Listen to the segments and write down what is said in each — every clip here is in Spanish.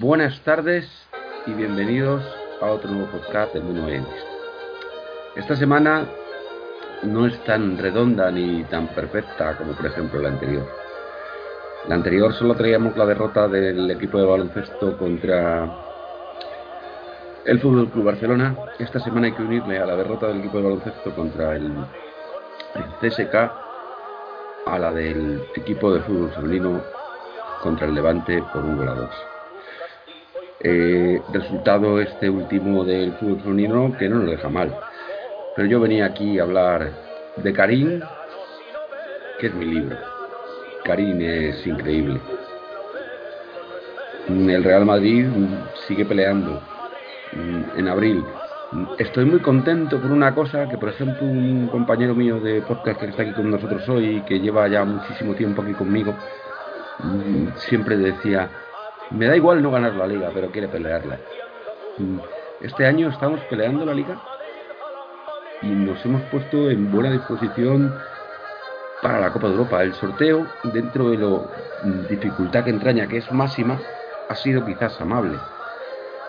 Buenas tardes y bienvenidos a otro nuevo podcast del Mundo Orientista. Esta semana no es tan redonda ni tan perfecta como por ejemplo la anterior. La anterior solo traíamos la derrota del equipo de baloncesto contra el Fútbol Club Barcelona. Esta semana hay que unirle a la derrota del equipo de baloncesto contra el, el CSK a la del equipo de fútbol femenino contra el Levante por un gol a dos. Eh, resultado este último del fútbol femenino que no nos deja mal. Pero yo venía aquí a hablar de Karim, que es mi libro. Karim es increíble. El Real Madrid sigue peleando. En abril estoy muy contento por una cosa que, por ejemplo, un compañero mío de podcast que está aquí con nosotros hoy, que lleva ya muchísimo tiempo aquí conmigo, siempre decía, me da igual no ganar la liga, pero quiere pelearla. Este año estamos peleando la liga y nos hemos puesto en buena disposición para la Copa de Europa. El sorteo, dentro de la dificultad que entraña, que es máxima, ha sido quizás amable.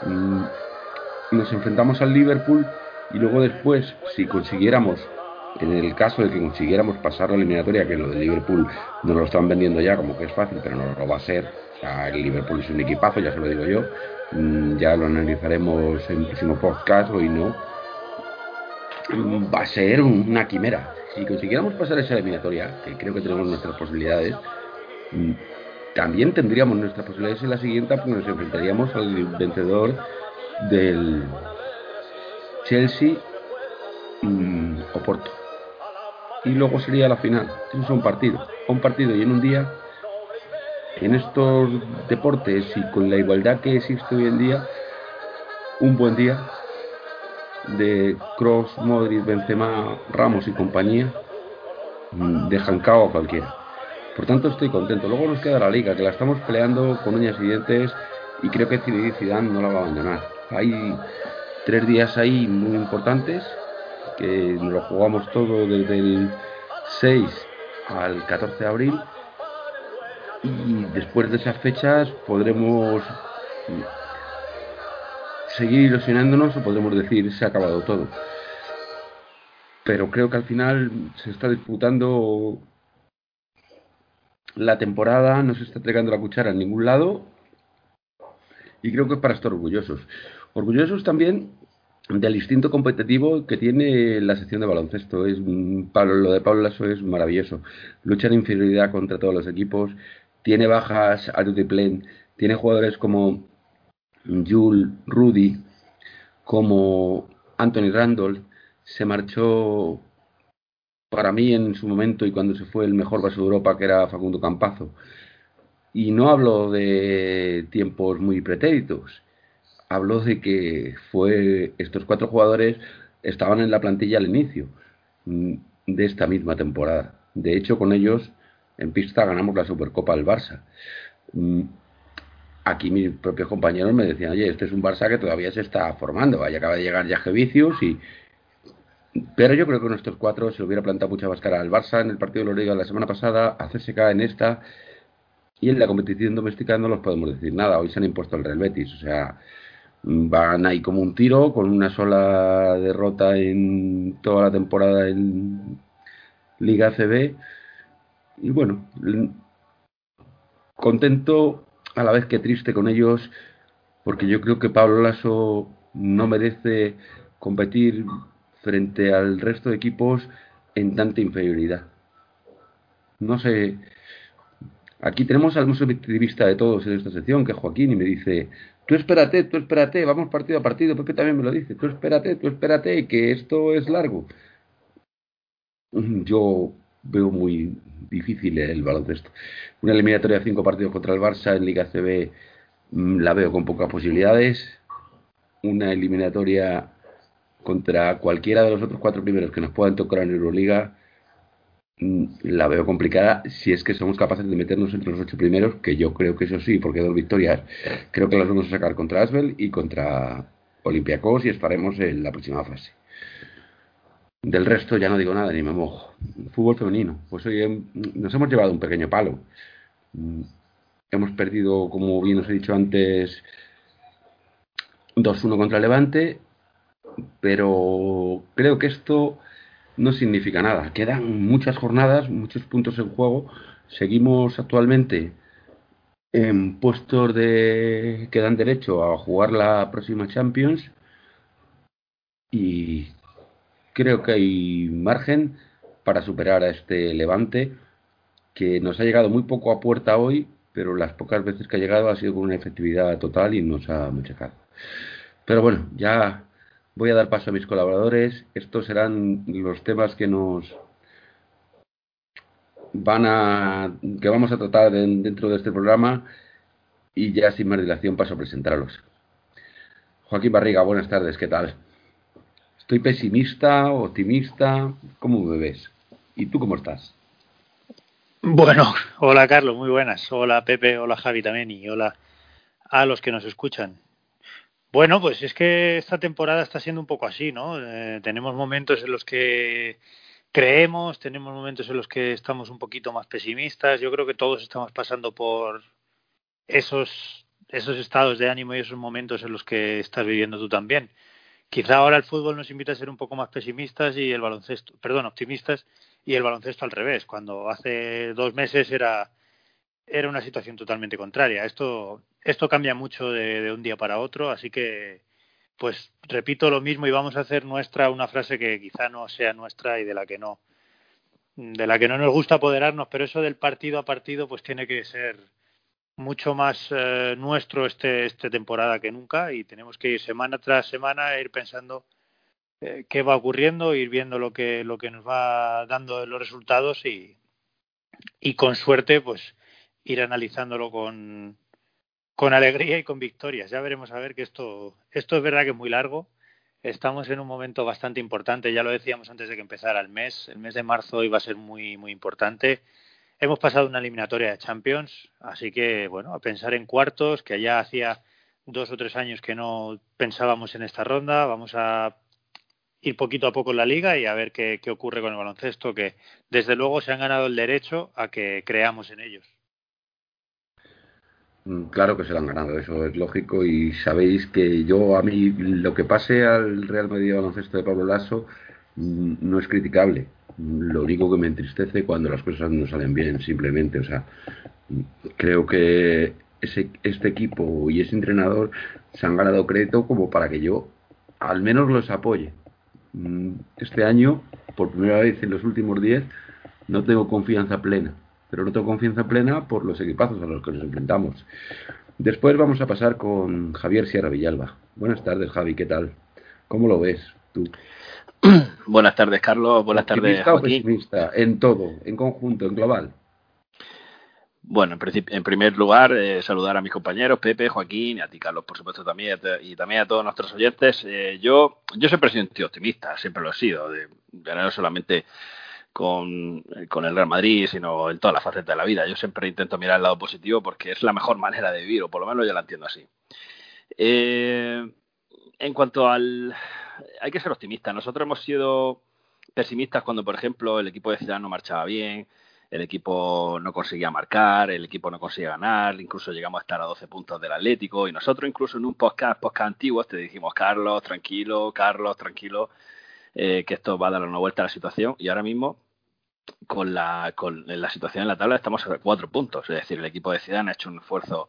Mm, nos enfrentamos al Liverpool y luego después, si consiguiéramos, en el caso de que consiguiéramos pasar la eliminatoria, que lo del Liverpool nos lo están vendiendo ya como que es fácil, pero no lo va a ser, el Liverpool es un equipazo, ya se lo digo yo. Mm, ya lo analizaremos en el próximo podcast, hoy no. Mm, va a ser una quimera. Si consiguiéramos pasar esa eliminatoria, que creo que tenemos nuestras posibilidades, mm, también tendríamos nuestras posibilidades en la siguiente porque nos enfrentaríamos al vencedor del Chelsea o Porto. Y luego sería la final. Eso es un partido. Un partido y en un día en estos deportes y con la igualdad que existe hoy en día, un buen día de Cross, Modric, Benzema, Ramos y compañía mm, dejan cao a cualquiera. Por tanto, estoy contento. Luego nos queda la liga, que la estamos peleando con uñas y dientes y creo que Zidane no la va a abandonar. Hay tres días ahí muy importantes que lo jugamos todo desde el 6 al 14 de abril y después de esas fechas podremos seguir ilusionándonos o podremos decir se ha acabado todo. Pero creo que al final se está disputando la temporada, no se está entregando la cuchara en ningún lado y creo que es para estar orgullosos. Orgullosos también del instinto competitivo que tiene la sección de baloncesto. Es, lo de Pablo Lasso es maravilloso. Lucha en inferioridad contra todos los equipos, tiene bajas a Plen, tiene jugadores como Jules Rudy, como Anthony Randall, se marchó para mí en su momento y cuando se fue el mejor base de Europa, que era Facundo Campazo. Y no hablo de tiempos muy pretéritos, hablo de que fue estos cuatro jugadores estaban en la plantilla al inicio mm, de esta misma temporada. De hecho, con ellos en pista ganamos la Supercopa al Barça. Mm, aquí mis propios compañeros me decían, oye, este es un Barça que todavía se está formando, acaba de llegar ya Vicius y... Pero yo creo que nuestros cuatro se hubiera plantado mucha máscara al Barça en el partido de la Liga la semana pasada, a CSK en esta, y en la competición doméstica no los podemos decir nada. Hoy se han impuesto el Real Betis, o sea, van ahí como un tiro, con una sola derrota en toda la temporada en Liga CB y bueno, contento a la vez que triste con ellos, porque yo creo que Pablo Lasso no merece competir frente al resto de equipos en tanta inferioridad. No sé, aquí tenemos al más optimista de todos en esta sección, que es Joaquín, y me dice, tú espérate, tú espérate, vamos partido a partido, Pepe también me lo dice, tú espérate, tú espérate, que esto es largo. Yo veo muy difícil el baloncesto. Una eliminatoria de cinco partidos contra el Barça en Liga CB mm, la veo con pocas posibilidades. Una eliminatoria contra cualquiera de los otros cuatro primeros que nos puedan tocar en Euroliga mm, la veo complicada si es que somos capaces de meternos entre los ocho primeros, que yo creo que eso sí, porque dos victorias creo que las vamos a sacar contra Asbel y contra Olympiacos y estaremos en la próxima fase. Del resto ya no digo nada, ni me mojo. Fútbol femenino. Pues hoy nos hemos llevado un pequeño palo. hemos perdido, como bien os he dicho antes, 2-1 contra Levante, pero creo que esto no significa nada. Quedan muchas jornadas, muchos puntos en juego. Seguimos actualmente en puestos de que dan derecho a jugar la próxima Champions y creo que hay margen para superar a este Levante que nos ha llegado muy poco a puerta hoy, pero las pocas veces que ha llegado ha sido con una efectividad total y nos ha machacado. Pero bueno, ya voy a dar paso a mis colaboradores. Estos serán los temas que nos van a que vamos a tratar dentro de este programa y ya sin más dilación paso a presentarlos. Joaquín Barriga, buenas tardes, ¿qué tal? ¿Estoy pesimista, optimista? ¿Cómo me ves? ¿Y tú cómo estás? Bueno, hola Carlos, muy buenas. Hola Pepe, hola Javi también y hola a los que nos escuchan. Bueno, pues es que esta temporada está siendo un poco así, ¿no? Eh, tenemos momentos en los que creemos, tenemos momentos en los que estamos un poquito más pesimistas. Yo creo que todos estamos pasando por esos, esos estados de ánimo y esos momentos en los que estás viviendo tú también. Quizá ahora el fútbol nos invita a ser un poco más pesimistas y el baloncesto, perdón, optimistas y el baloncesto al revés, cuando hace dos meses era, era una situación totalmente contraria. Esto, esto cambia mucho de, un día para otro, así que pues repito lo mismo y vamos a hacer nuestra una frase que quizá no sea nuestra y de la que no de la que no nos gusta apoderarnos, pero eso del partido a partido pues tiene que ser mucho más eh, nuestro este esta temporada que nunca y tenemos que ir semana tras semana e ir pensando eh, qué va ocurriendo, ir viendo lo que lo que nos va dando los resultados y y con suerte pues ir analizándolo con con alegría y con victorias. Ya veremos a ver que esto esto es verdad que es muy largo. Estamos en un momento bastante importante, ya lo decíamos antes de que empezara el mes. El mes de marzo iba a ser muy muy importante Hemos pasado una eliminatoria de Champions, así que bueno, a pensar en cuartos, que ya hacía dos o tres años que no pensábamos en esta ronda. Vamos a ir poquito a poco en la liga y a ver qué, ocurre con el baloncesto, que desde luego se han ganado el derecho a que creamos en ellos. Mm, claro que se lo han ganado, eso es lógico y sabéis que yo a mí lo que pase al Real Madrid baloncesto de Pablo Lasso no es criticable lo único que me entristece cuando las cosas no salen bien, simplemente. O sea, creo que ese, este equipo y ese entrenador se han ganado crédito como para que yo al menos los apoye. Mm, este año, por primera vez en los últimos 10, no tengo confianza plena, pero no tengo confianza plena por los equipazos a los que nos enfrentamos. Después vamos a pasar con Javier Sierra Villalba. Buenas tardes, Javi, ¿qué tal? ¿Cómo lo ves tú? Buenas tardes, Carlos. Buenas tardes, Joaquín. en todo, en conjunto, en global. Bueno, en, en primer lugar, eh, saludar a mis compañeros, Pepe, Joaquín, y a ti, Carlos, por supuesto, también, y también a todos nuestros oyentes. Eh, yo, yo siempre he sido un tío optimista, siempre lo he sido, de, no solamente con, con, el Real Madrid, sino en todas las facetas de la vida. Yo siempre intento mirar el lado positivo porque es la mejor manera de vivir, o por lo menos yo la entiendo así. Eh, en cuanto al, hay que ser optimista. Nosotros hemos sido pesimistas cuando, por ejemplo, el equipo de Ciudad no marchaba bien, el equipo no conseguía marcar, el equipo no conseguía ganar, incluso llegamos a estar a 12 puntos del Atlético y nosotros incluso en un podcast, podcast antiguo te dijimos, Carlos, tranquilo, Carlos, tranquilo, eh, que esto va a dar una vuelta a la situación y ahora mismo con la, con la situación en la tabla estamos a cuatro puntos, es decir, el equipo de Ciudad ha hecho un esfuerzo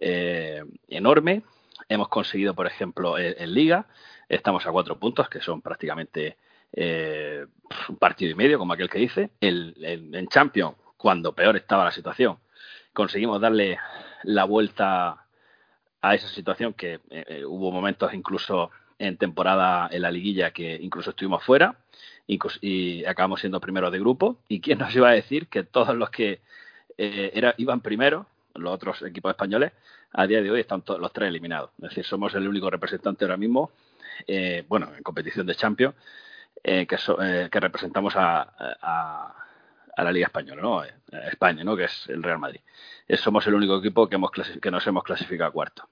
eh, enorme, hemos conseguido, por ejemplo, en Liga, Estamos a cuatro puntos, que son prácticamente eh, un partido y medio, como aquel que dice. El, en Champions, cuando peor estaba la situación, conseguimos darle la vuelta a esa situación que eh, eh, hubo momentos incluso en temporada en la liguilla que incluso estuvimos fuera y acabamos siendo primeros de grupo. ¿Y quién nos iba a decir que todos los que era, iban primero, los otros equipos españoles, a día de hoy están todos los tres eliminados? Es decir, somos el único representante ahora mismo eh, bueno, en competición de Champions, eh, que, eh, que, representamos a, la Liga Española, ¿no? España, ¿no? Que es el Real Madrid. somos el único equipo que, que nos hemos clasificado a cuarto.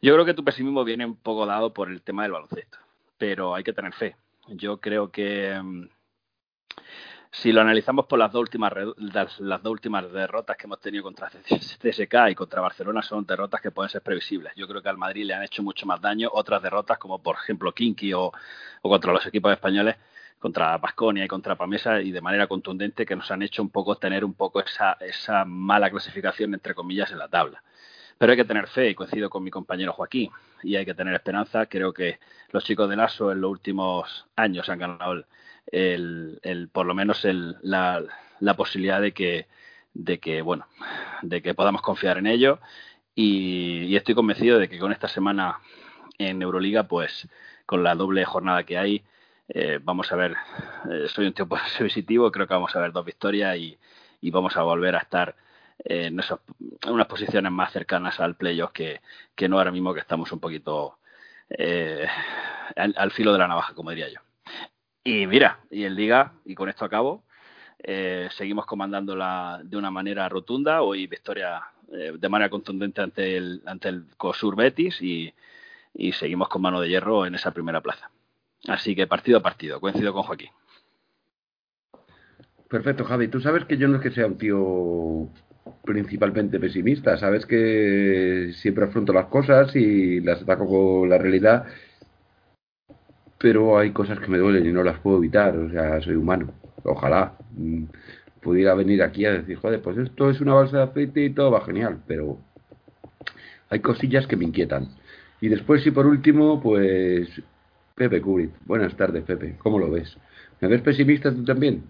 Yo creo que tu pesimismo viene un poco dado por el tema del baloncesto, pero hay que tener fe. Yo creo que mm, si lo analizamos por las dos últimas las, dos últimas derrotas que hemos tenido contra CSK y contra Barcelona son derrotas que pueden ser previsibles. Yo creo que al Madrid le han hecho mucho más daño otras derrotas como por ejemplo Kinky o, contra los equipos españoles contra Basconia y contra Pamesa y de manera contundente que nos han hecho un poco tener un poco esa, esa mala clasificación entre comillas en la tabla. Pero hay que tener fe y coincido con mi compañero Joaquín y hay que tener esperanza. Creo que los chicos del ASO en los últimos años han ganado el, el, por lo menos el, la, la, posibilidad de que, de que, bueno, de que podamos confiar en ello. Y, estoy convencido de que con esta semana en Euroliga, pues con la doble jornada que hay, eh, vamos a ver, eh, soy un tío positivo, creo que vamos a ver dos victorias y, y vamos a volver a estar en unas posiciones más cercanas al playoff que, que no ahora mismo que estamos un poquito eh, al, filo de la navaja, como diría yo. Y mira, y en Liga, y con esto acabo, eh, seguimos comandándola de una manera rotunda. Hoy victoria eh, de manera contundente ante el, ante el COSUR Betis y, y, seguimos con mano de hierro en esa primera plaza. Así que partido a partido, coincido con Joaquín. Perfecto, Javi. Tú sabes que yo no es que sea un tío principalmente pesimista. Sabes que siempre afronto las cosas y las ataco con la realidad pero hay cosas que me duelen y no las puedo evitar, o sea, soy humano. Ojalá mm, pudiera venir aquí a decir, joder, pues esto es una balsa de aceite y todo va genial, pero hay cosillas que me inquietan. Y después, y por último, pues Pepe Kurit. Buenas tardes, Pepe. ¿Cómo lo ves? ¿Me ves pesimista tú también?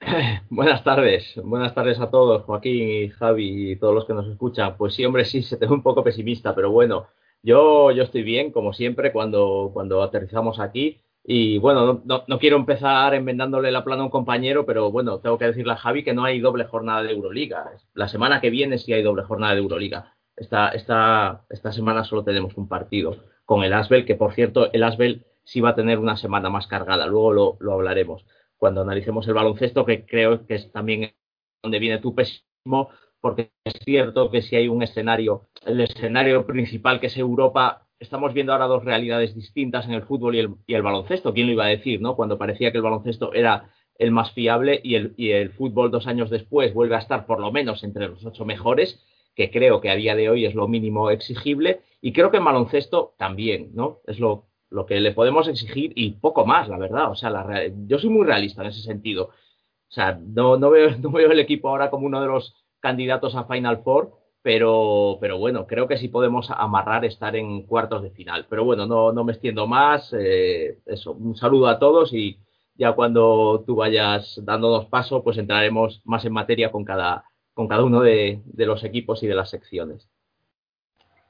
Buenas tardes, buenas tardes a todos, Joaquín y Javi y todos los que nos escuchan. Pues sí, hombre, sí, se te ve un poco pesimista, pero bueno, yo, yo estoy bien, como siempre, cuando, cuando aterrizamos aquí. Y bueno, no, no, quiero empezar enmendándole la plana a un compañero, pero bueno, tengo que decirle a Javi que no hay doble jornada de Euroliga. La semana que viene sí hay doble jornada de Euroliga. Esta, esta, esta semana solo tenemos un partido con el Asbel, que por cierto, el Asbel sí va a tener una semana más cargada. Luego lo, lo hablaremos cuando analicemos el baloncesto, que creo que es también donde viene tu pésimo, porque es cierto que si hay un escenario, el escenario principal que es Europa, estamos viendo ahora dos realidades distintas en el fútbol y el, y el baloncesto. ¿Quién lo iba a decir, no? Cuando parecía que el baloncesto era el más fiable y el, y el fútbol dos años después vuelve a estar por lo menos entre los ocho mejores, que creo que a día de hoy es lo mínimo exigible, y creo que en baloncesto también, ¿no? Es lo, lo que le podemos exigir y poco más, la verdad. O sea, la, yo soy muy realista en ese sentido. O sea, no, no, veo, no veo el equipo ahora como uno de los candidatos a Final Four, pero, pero bueno, creo que sí podemos amarrar estar en cuartos de final. Pero bueno, no, no me extiendo más. Eh, eso, un saludo a todos y ya cuando tú vayas dándonos paso, pues entraremos más en materia con cada, con cada uno de, de los equipos y de las secciones.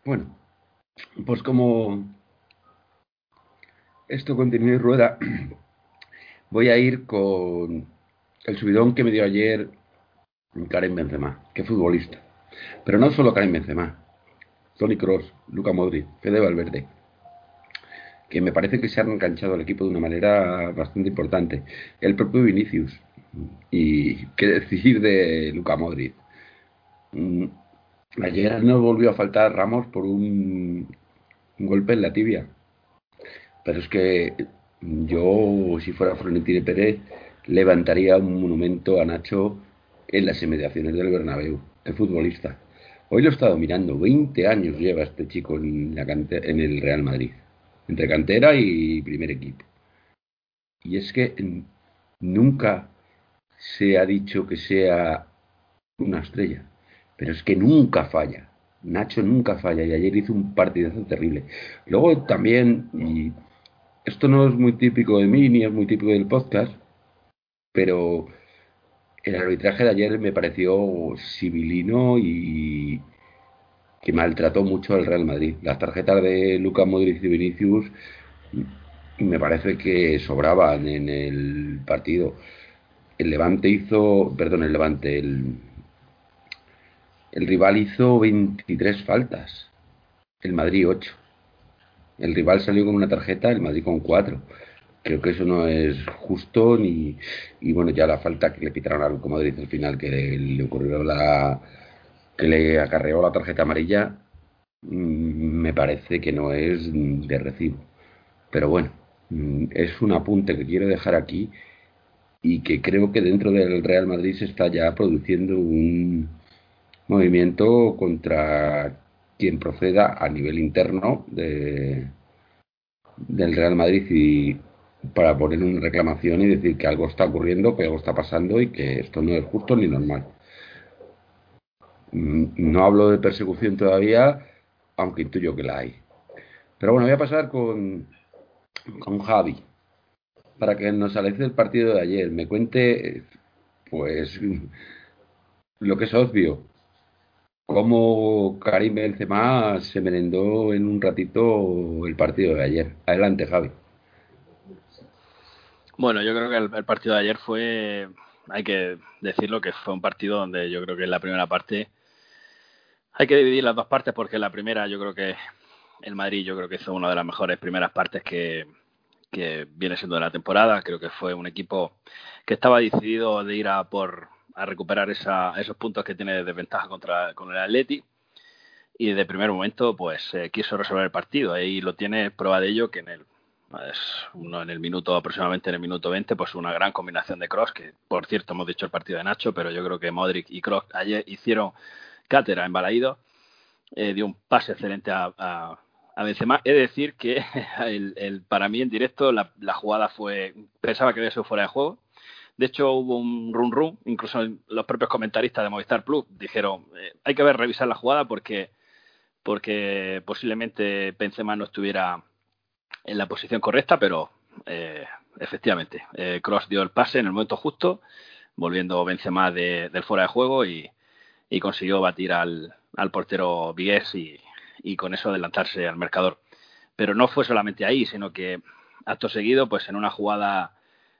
Bueno, pues como esto continúa y rueda, voy a ir con el subidón que me dio ayer Karim Benzema, qué futbolista. Pero no solo Karim Benzema, Tony Cross, Luca Modric, Fede Valverde, que me parece que se han enganchado al equipo de una manera bastante importante. El propio Vinicius, y qué decir de Luca Modric. Mm, ayer no volvió a faltar Ramos por un, un golpe en la tibia. Pero es que yo, si fuera Florentino Pérez, levantaría un monumento a Nacho en las inmediaciones del Bernabéu, el futbolista. Hoy lo he estado mirando, 20 años lleva este chico en, la en el Real Madrid, entre cantera y primer equipo. Y es que nunca se ha dicho que sea una estrella, pero es que nunca falla. Nacho nunca falla y ayer hizo un partidazo terrible. Luego también, y esto no es muy típico de mí ni es muy típico del podcast, pero el arbitraje de ayer me pareció civilino y que maltrató mucho al Real Madrid. Las tarjetas de Lucas Modric y Vinicius me parece que sobraban en el partido. El Levante hizo, perdón, el Levante, el, el rival hizo 23 faltas, el Madrid 8. El rival salió con una tarjeta, el Madrid con 4 creo que eso no es justo ni y bueno ya la falta que le pitaron a como dice al final que le, ocurrió la que le acarreó la tarjeta amarilla mm, me parece que no es de recibo. Pero bueno mm, es un apunte que quiero dejar aquí y que creo que dentro del Real Madrid se está ya produciendo un movimiento contra quien proceda a nivel interno de, del Real Madrid y para poner una reclamación y decir que algo está ocurriendo, que algo está pasando y que esto no es justo ni normal. Mm, no hablo de persecución todavía, aunque intuyo que la hay. Pero bueno, voy a pasar con, con Javi para que nos analice el partido de ayer, me cuente, pues, lo que es obvio, cómo Karim Benzema se merendó en un ratito el partido de ayer. Adelante, Javi. Bueno, yo creo que el, partido de ayer fue, hay que decirlo, que fue un partido donde yo creo que en la primera parte hay que dividir las dos partes porque la primera yo creo que el Madrid yo creo que hizo una de las mejores primeras partes que, que viene siendo de la temporada. Creo que fue un equipo que estaba decidido de ir a por a recuperar esa, esos puntos que tiene de desventaja contra con el Atleti y de primer momento pues eh, quiso resolver el partido ahí lo tiene prueba de ello que en el pues, uno en el minuto aproximadamente en el minuto 20 pues una gran combinación de Cross que por cierto hemos dicho el partido de Nacho pero yo creo que Modric y Cross ayer hicieron cátedra en Balaído eh, dio un pase excelente a, a Benzema. He de decir que el, para mí en directo la, jugada fue. Pensaba que había sido fuera de juego. De hecho, hubo un run run, incluso los propios comentaristas de Movistar Plus dijeron: eh, hay que ver, revisar la jugada porque, porque posiblemente Benzema no estuviera en la posición correcta, pero eh, efectivamente, eh, Cross dio el pase en el momento justo, volviendo Benzema de, del fuera de juego y, y consiguió batir al, al portero Vigues y, y con eso adelantarse al marcador. Pero no fue solamente ahí, sino que acto seguido, pues en una jugada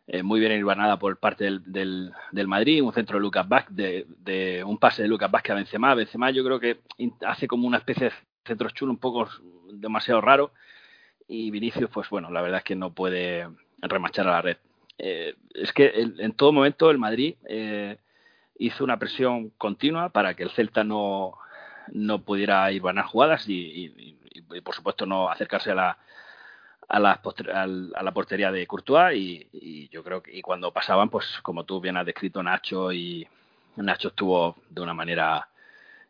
eh, muy bien irbanada por parte del, del, Madrid, un centro de Lucas Vázquez, de, un pase de Lucas Vázquez a Benzema. Benzema yo creo que hace como una especie de centro chulo un poco demasiado raro y Vinicius, pues bueno, la verdad es que no puede remachar a la red. Eh, es que en todo momento el Madrid eh, hizo una presión continua para que el Celta no, no pudiera ir a jugadas y, por supuesto no acercarse a la a la, a la portería de Courtois y, yo creo que y cuando pasaban pues como tú bien has descrito Nacho y Nacho estuvo de una manera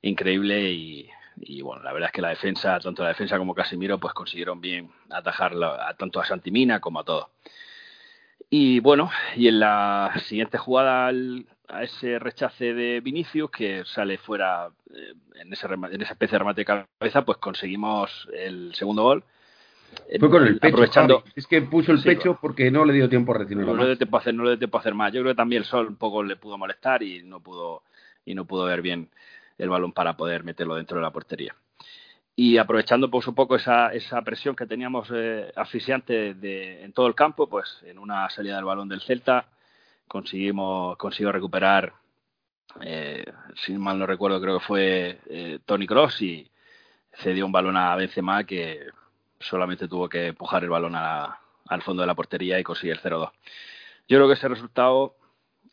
increíble y, bueno la verdad es que la defensa tanto la defensa como Casimiro pues consiguieron bien atajar a, tanto a Santimina como a todos y bueno y en la siguiente jugada a ese rechace de Vinicius que sale fuera eh, en, ese en esa especie de remate de cabeza, pues conseguimos el segundo gol. Fue con el pecho. Aprovechando, es que puso el pecho porque no le dio tiempo a recibir no, le dio tiempo a hacer, no le dio tiempo a hacer más. Yo creo que también el sol un poco le pudo molestar y no pudo y no pudo ver bien el balón para poder meterlo dentro de la portería. Y aprovechando pues un poco esa, esa presión que teníamos eh, asfixiante de, en todo el campo, pues en una salida del balón del Celta conseguimos consiguió recuperar, eh, si mal no recuerdo, creo que fue eh, Tony Cross y cedió un balón a Benzema que solamente tuvo que empujar el balón al fondo de la portería y consiguió el 0-2. Yo creo que ese resultado,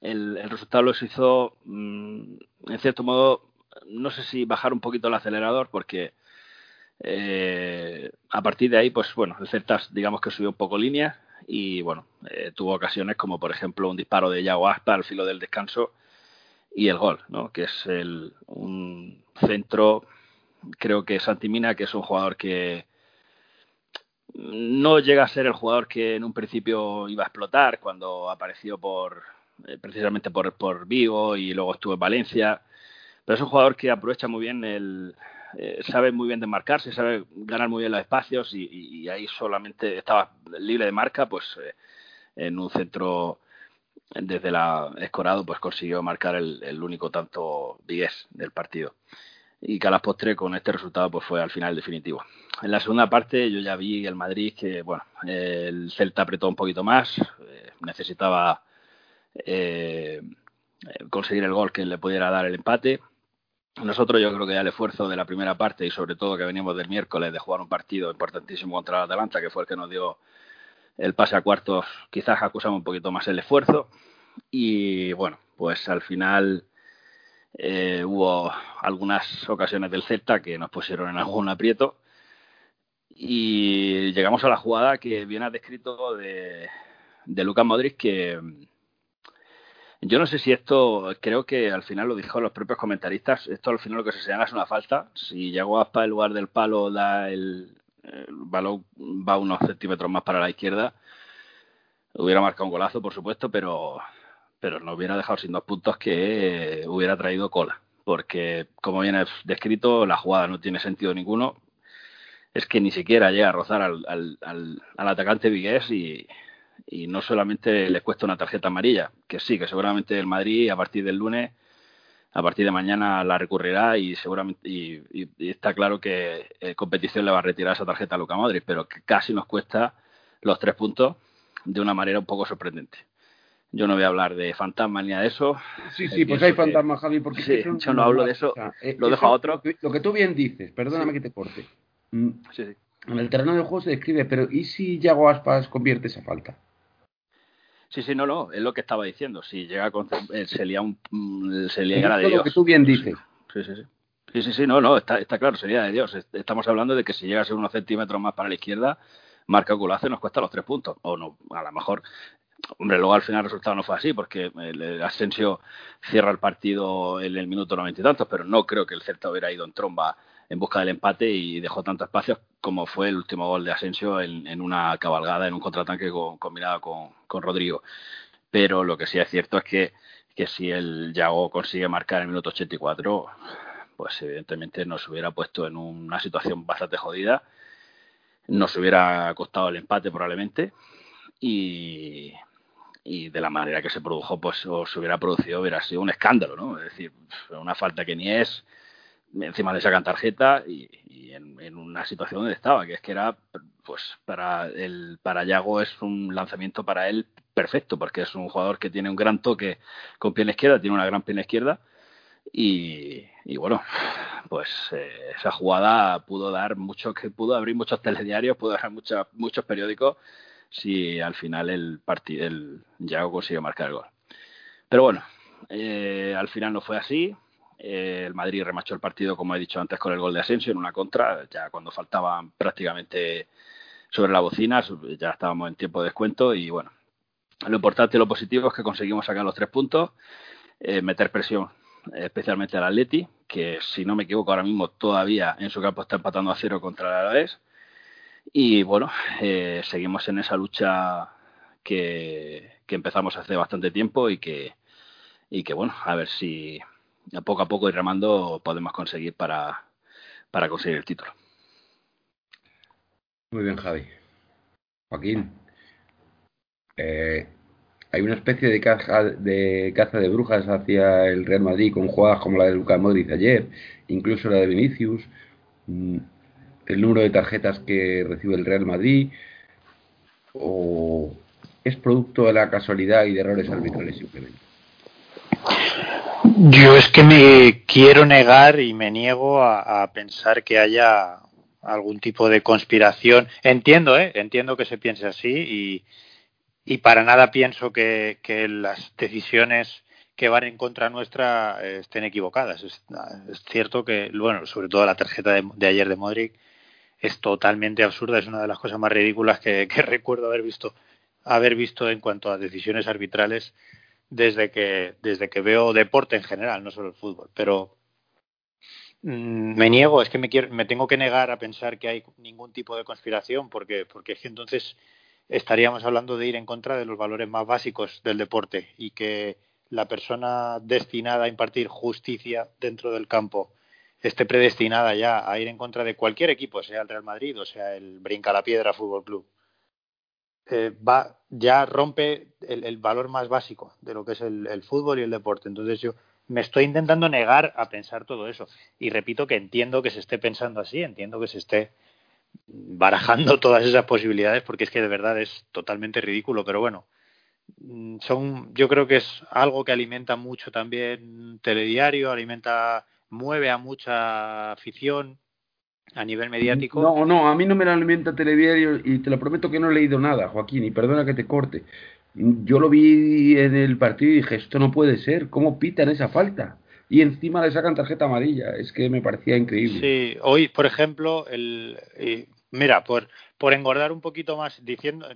el, resultado los hizo, mm, en cierto modo, no sé si bajar un poquito el acelerador porque eh, a partir de ahí, pues bueno, el Celta digamos que subió un poco línea y bueno, eh, tuvo ocasiones como por ejemplo un disparo de Yago Aspa al filo del descanso y el gol, ¿no? que es el, un centro, creo que Santimina, que es un jugador que no llega a ser el jugador que en un principio iba a explotar cuando apareció por eh, precisamente por, por Vigo y luego estuvo en Valencia, pero es un jugador que aprovecha muy bien el, eh, sabe muy bien desmarcarse, sabe ganar muy bien los espacios y, ahí solamente estaba libre de marca, pues eh, en un centro desde la escorado pues consiguió marcar el, único tanto Vigués del partido y que a las postre con este resultado pues fue al final definitivo. En la segunda parte yo ya vi el Madrid que bueno el Celta apretó un poquito más, eh, necesitaba conseguir el gol que le pudiera dar el empate nosotros yo creo que ya el esfuerzo de la primera parte y sobre todo que venimos del miércoles de jugar un partido importantísimo contra el Atalanta, que fue el que nos dio el pase a cuartos, quizás acusamos un poquito más el esfuerzo. Y bueno, pues al final eh, hubo algunas ocasiones del Celta que nos pusieron en algún aprieto. Y llegamos a la jugada que viene descrito de, de Lucas Modric, que, Yo no sé si esto, creo que al final lo dijo los propios comentaristas, esto al final lo que se señala es una falta. Si llegó Aspa en lugar del palo, da el, balón va unos centímetros más para la izquierda, hubiera marcado un golazo, por supuesto, pero, pero no hubiera dejado sin dos puntos que hubiera traído cola. Porque, como viene descrito, la jugada no tiene sentido ninguno. Es que ni siquiera llega a rozar al, al, al, al atacante Vigués y, y no solamente le cuesta una tarjeta amarilla, que sí, que seguramente el Madrid a partir del lunes, a partir de mañana la recurrirá y seguramente y, y, y está claro que en competición le va a retirar esa tarjeta a Luca Modric, pero que casi nos cuesta los tres puntos de una manera un poco sorprendente. Yo no voy a hablar de fantasmas ni de eso. Sí, sí, pues hay fantasmas, Javi, porque sí, yo no hablo de eso, o sea, lo dejo a otro. Lo que tú bien dices, perdóname sí. que te corte. Sí, sí. En el terreno del juego se describe, pero ¿y si Yago Aspas convierte esa falta? Sí, sí, no, no, es lo que estaba diciendo. Si llega con, eh, se lía un se lía de Dios. lo que tú bien dices. Sí, sí, sí. Sí, sí, sí, no, no, está, está claro, sería de Dios. Estamos hablando de que si llega a ser unos centímetros más para la izquierda, marca y nos cuesta los tres puntos. O no, a lo mejor. Hombre, luego al final el resultado no fue así, porque el Asensio cierra el partido en el minuto noventa y tantos, pero no creo que el Celta hubiera ido en tromba en busca del empate y dejó tanto espacio como fue el último gol de Asensio en, en una cabalgada, en un contratanque con, combinado con, con, Rodrigo. Pero lo que sí es cierto es que, que si el Yago consigue marcar en el minuto 84, pues evidentemente nos hubiera puesto en una situación bastante jodida, nos hubiera costado el empate probablemente y, y de la manera que se produjo, pues o se hubiera producido, hubiera sido un escándalo, ¿no? Es decir, una falta que ni es, encima le sacan tarjeta y, en, una situación donde estaba, que es que era, pues para el para Yago es un lanzamiento para él perfecto, porque es un jugador que tiene un gran toque con pierna izquierda, tiene una gran pierna izquierda y, y bueno, pues eh, esa jugada pudo dar mucho, que pudo abrir muchos telediarios, pudo dar mucha, muchos periódicos si al final el partido el Yago consiguió marcar el gol. Pero bueno, eh, al final no fue así eh, el Madrid remachó el partido, como he dicho antes, con el gol de Asensio en una contra, ya cuando faltaban prácticamente sobre la bocina, ya estábamos en tiempo de descuento y bueno, lo importante y lo positivo es que conseguimos sacar los tres puntos, eh, meter presión especialmente al Atleti, que si no me equivoco ahora mismo todavía en su campo está empatando a cero contra el Alavés. Y bueno, eh, seguimos en esa lucha que, que empezamos hace bastante tiempo y que, y que bueno, a ver si, poco a poco y remando podemos conseguir para, para conseguir el título. Muy bien, Javi. Joaquín, eh, hay una especie de caza, de caza de brujas hacia el Real Madrid con jugadas como la de Lucas Modric ayer, incluso la de Vinicius, mm, el número de tarjetas que recibe el Real Madrid, o es producto de la casualidad y de errores arbitrales simplemente. Yo es que me quiero negar y me niego a, pensar que haya algún tipo de conspiración. Entiendo, ¿eh? Entiendo que se piense así y, y para nada pienso que, que, las decisiones que van en contra nuestra eh, estén equivocadas. Es, cierto que, bueno, sobre todo la tarjeta de, de, ayer de Modric es totalmente absurda, es una de las cosas más ridículas que, que recuerdo haber visto, haber visto en cuanto a decisiones arbitrales desde que, desde que veo deporte en general, no solo el fútbol. Pero mmm, me niego, es que me, quiero, me tengo que negar a pensar que hay ningún tipo de conspiración, porque, porque es que entonces estaríamos hablando de ir en contra de los valores más básicos del deporte y que la persona destinada a impartir justicia dentro del campo esté predestinada ya a ir en contra de cualquier equipo, sea el Real Madrid o sea el Brinca la Piedra Fútbol Club eh, va, ya rompe el, valor más básico de lo que es el, el, fútbol y el deporte. Entonces yo me estoy intentando negar a pensar todo eso. Y repito que entiendo que se esté pensando así, entiendo que se esté barajando todas esas posibilidades porque es que de verdad es totalmente ridículo, pero bueno, mm, son yo creo que es algo que alimenta mucho también telediario, alimenta mueve a mucha afición a nivel mediático. No, no, a mí no me lo alimenta Telediario y te lo prometo que no he leído nada, Joaquín, y perdona que te corte. Yo lo vi en el partido y dije, esto no puede ser, ¿cómo pitan esa falta? Y encima le sacan tarjeta amarilla, es que me parecía increíble. Sí, hoy, por ejemplo, el, eh, mira, por, por engordar un poquito más, diciendo,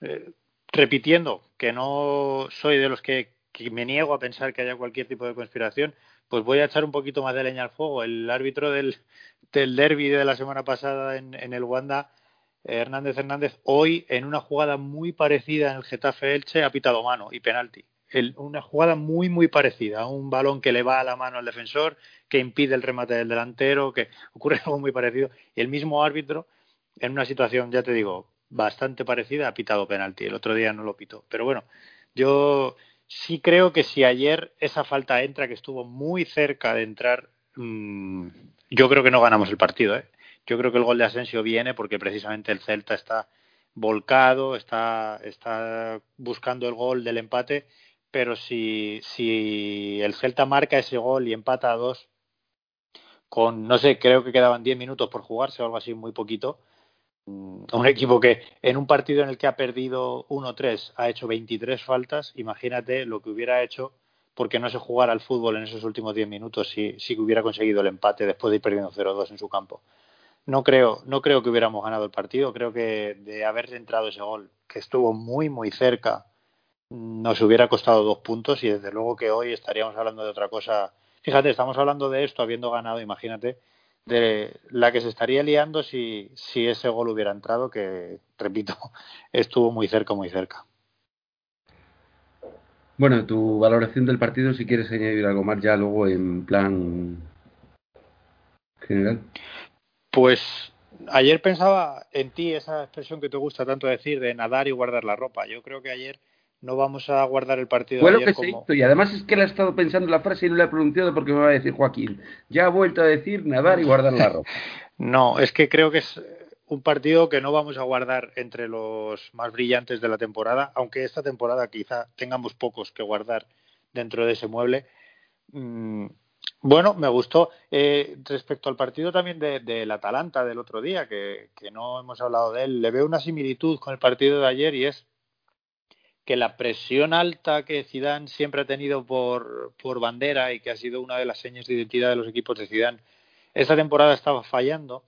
eh, repitiendo que no soy de los que que me niego a pensar que haya cualquier tipo de conspiración, pues voy a echar un poquito más de leña al fuego. El árbitro del, del derby de la semana pasada en, en el Wanda, eh, Hernández Hernández, hoy en una jugada muy parecida en el Getafe Elche ha pitado mano y penalti. Una jugada muy, muy parecida. Un balón que le va a la mano al defensor, que impide el remate del delantero, que ocurre algo muy parecido. Y el mismo árbitro, en una situación, ya te digo, bastante parecida, ha pitado penalti. El otro día no lo pitó. Pero bueno, yo sí creo que si ayer esa falta entra, que estuvo muy cerca de entrar, mmm, yo creo que no ganamos el partido. ¿eh? Yo creo que el gol de Asensio viene porque precisamente el Celta está volcado, está, está buscando el gol del empate, pero si, si el Celta marca ese gol y empata a dos, con, no sé, creo que quedaban 10 minutos por jugarse o algo así, muy poquito, Mm, un equipo que en un partido en el que ha perdido 1-3 ha hecho 23 faltas, imagínate lo que hubiera hecho porque no se jugara al fútbol en esos últimos 10 minutos si, si hubiera conseguido el empate después de ir perdiendo 0-2 en su campo. No creo, no creo que hubiéramos ganado el partido, creo que de haber entrado ese gol, que estuvo muy, muy cerca, nos hubiera costado dos puntos y desde luego que hoy estaríamos hablando de otra cosa. Fíjate, estamos hablando de esto habiendo ganado, imagínate, de la que se estaría liando si, si ese gol hubiera entrado, que, repito, estuvo muy cerca, muy cerca. Bueno, tu valoración del partido, si quieres añadir algo más ya luego en plan general. Pues ayer pensaba en ti, esa expresión que te gusta tanto decir de nadar y guardar la ropa. Yo creo que ayer no vamos a guardar el partido. Fue lo que se hizo y además es que él ha estado pensando la frase y no la ha pronunciado porque me va a decir Joaquín. Ya ha vuelto a decir nadar y guardar la ropa. no, es que creo que es un partido que no vamos a guardar entre los más brillantes de la temporada, aunque esta temporada quizá tengamos pocos que guardar dentro de ese mueble. Mm, bueno, me gustó. Eh, respecto al partido también del de, Atalanta del otro día, que, que no hemos hablado de él, le veo una similitud con el partido de ayer y es que la presión alta que Zidane siempre ha tenido por, por bandera y que ha sido una de las señas de identidad de los equipos de Zidane, esta temporada estaba fallando,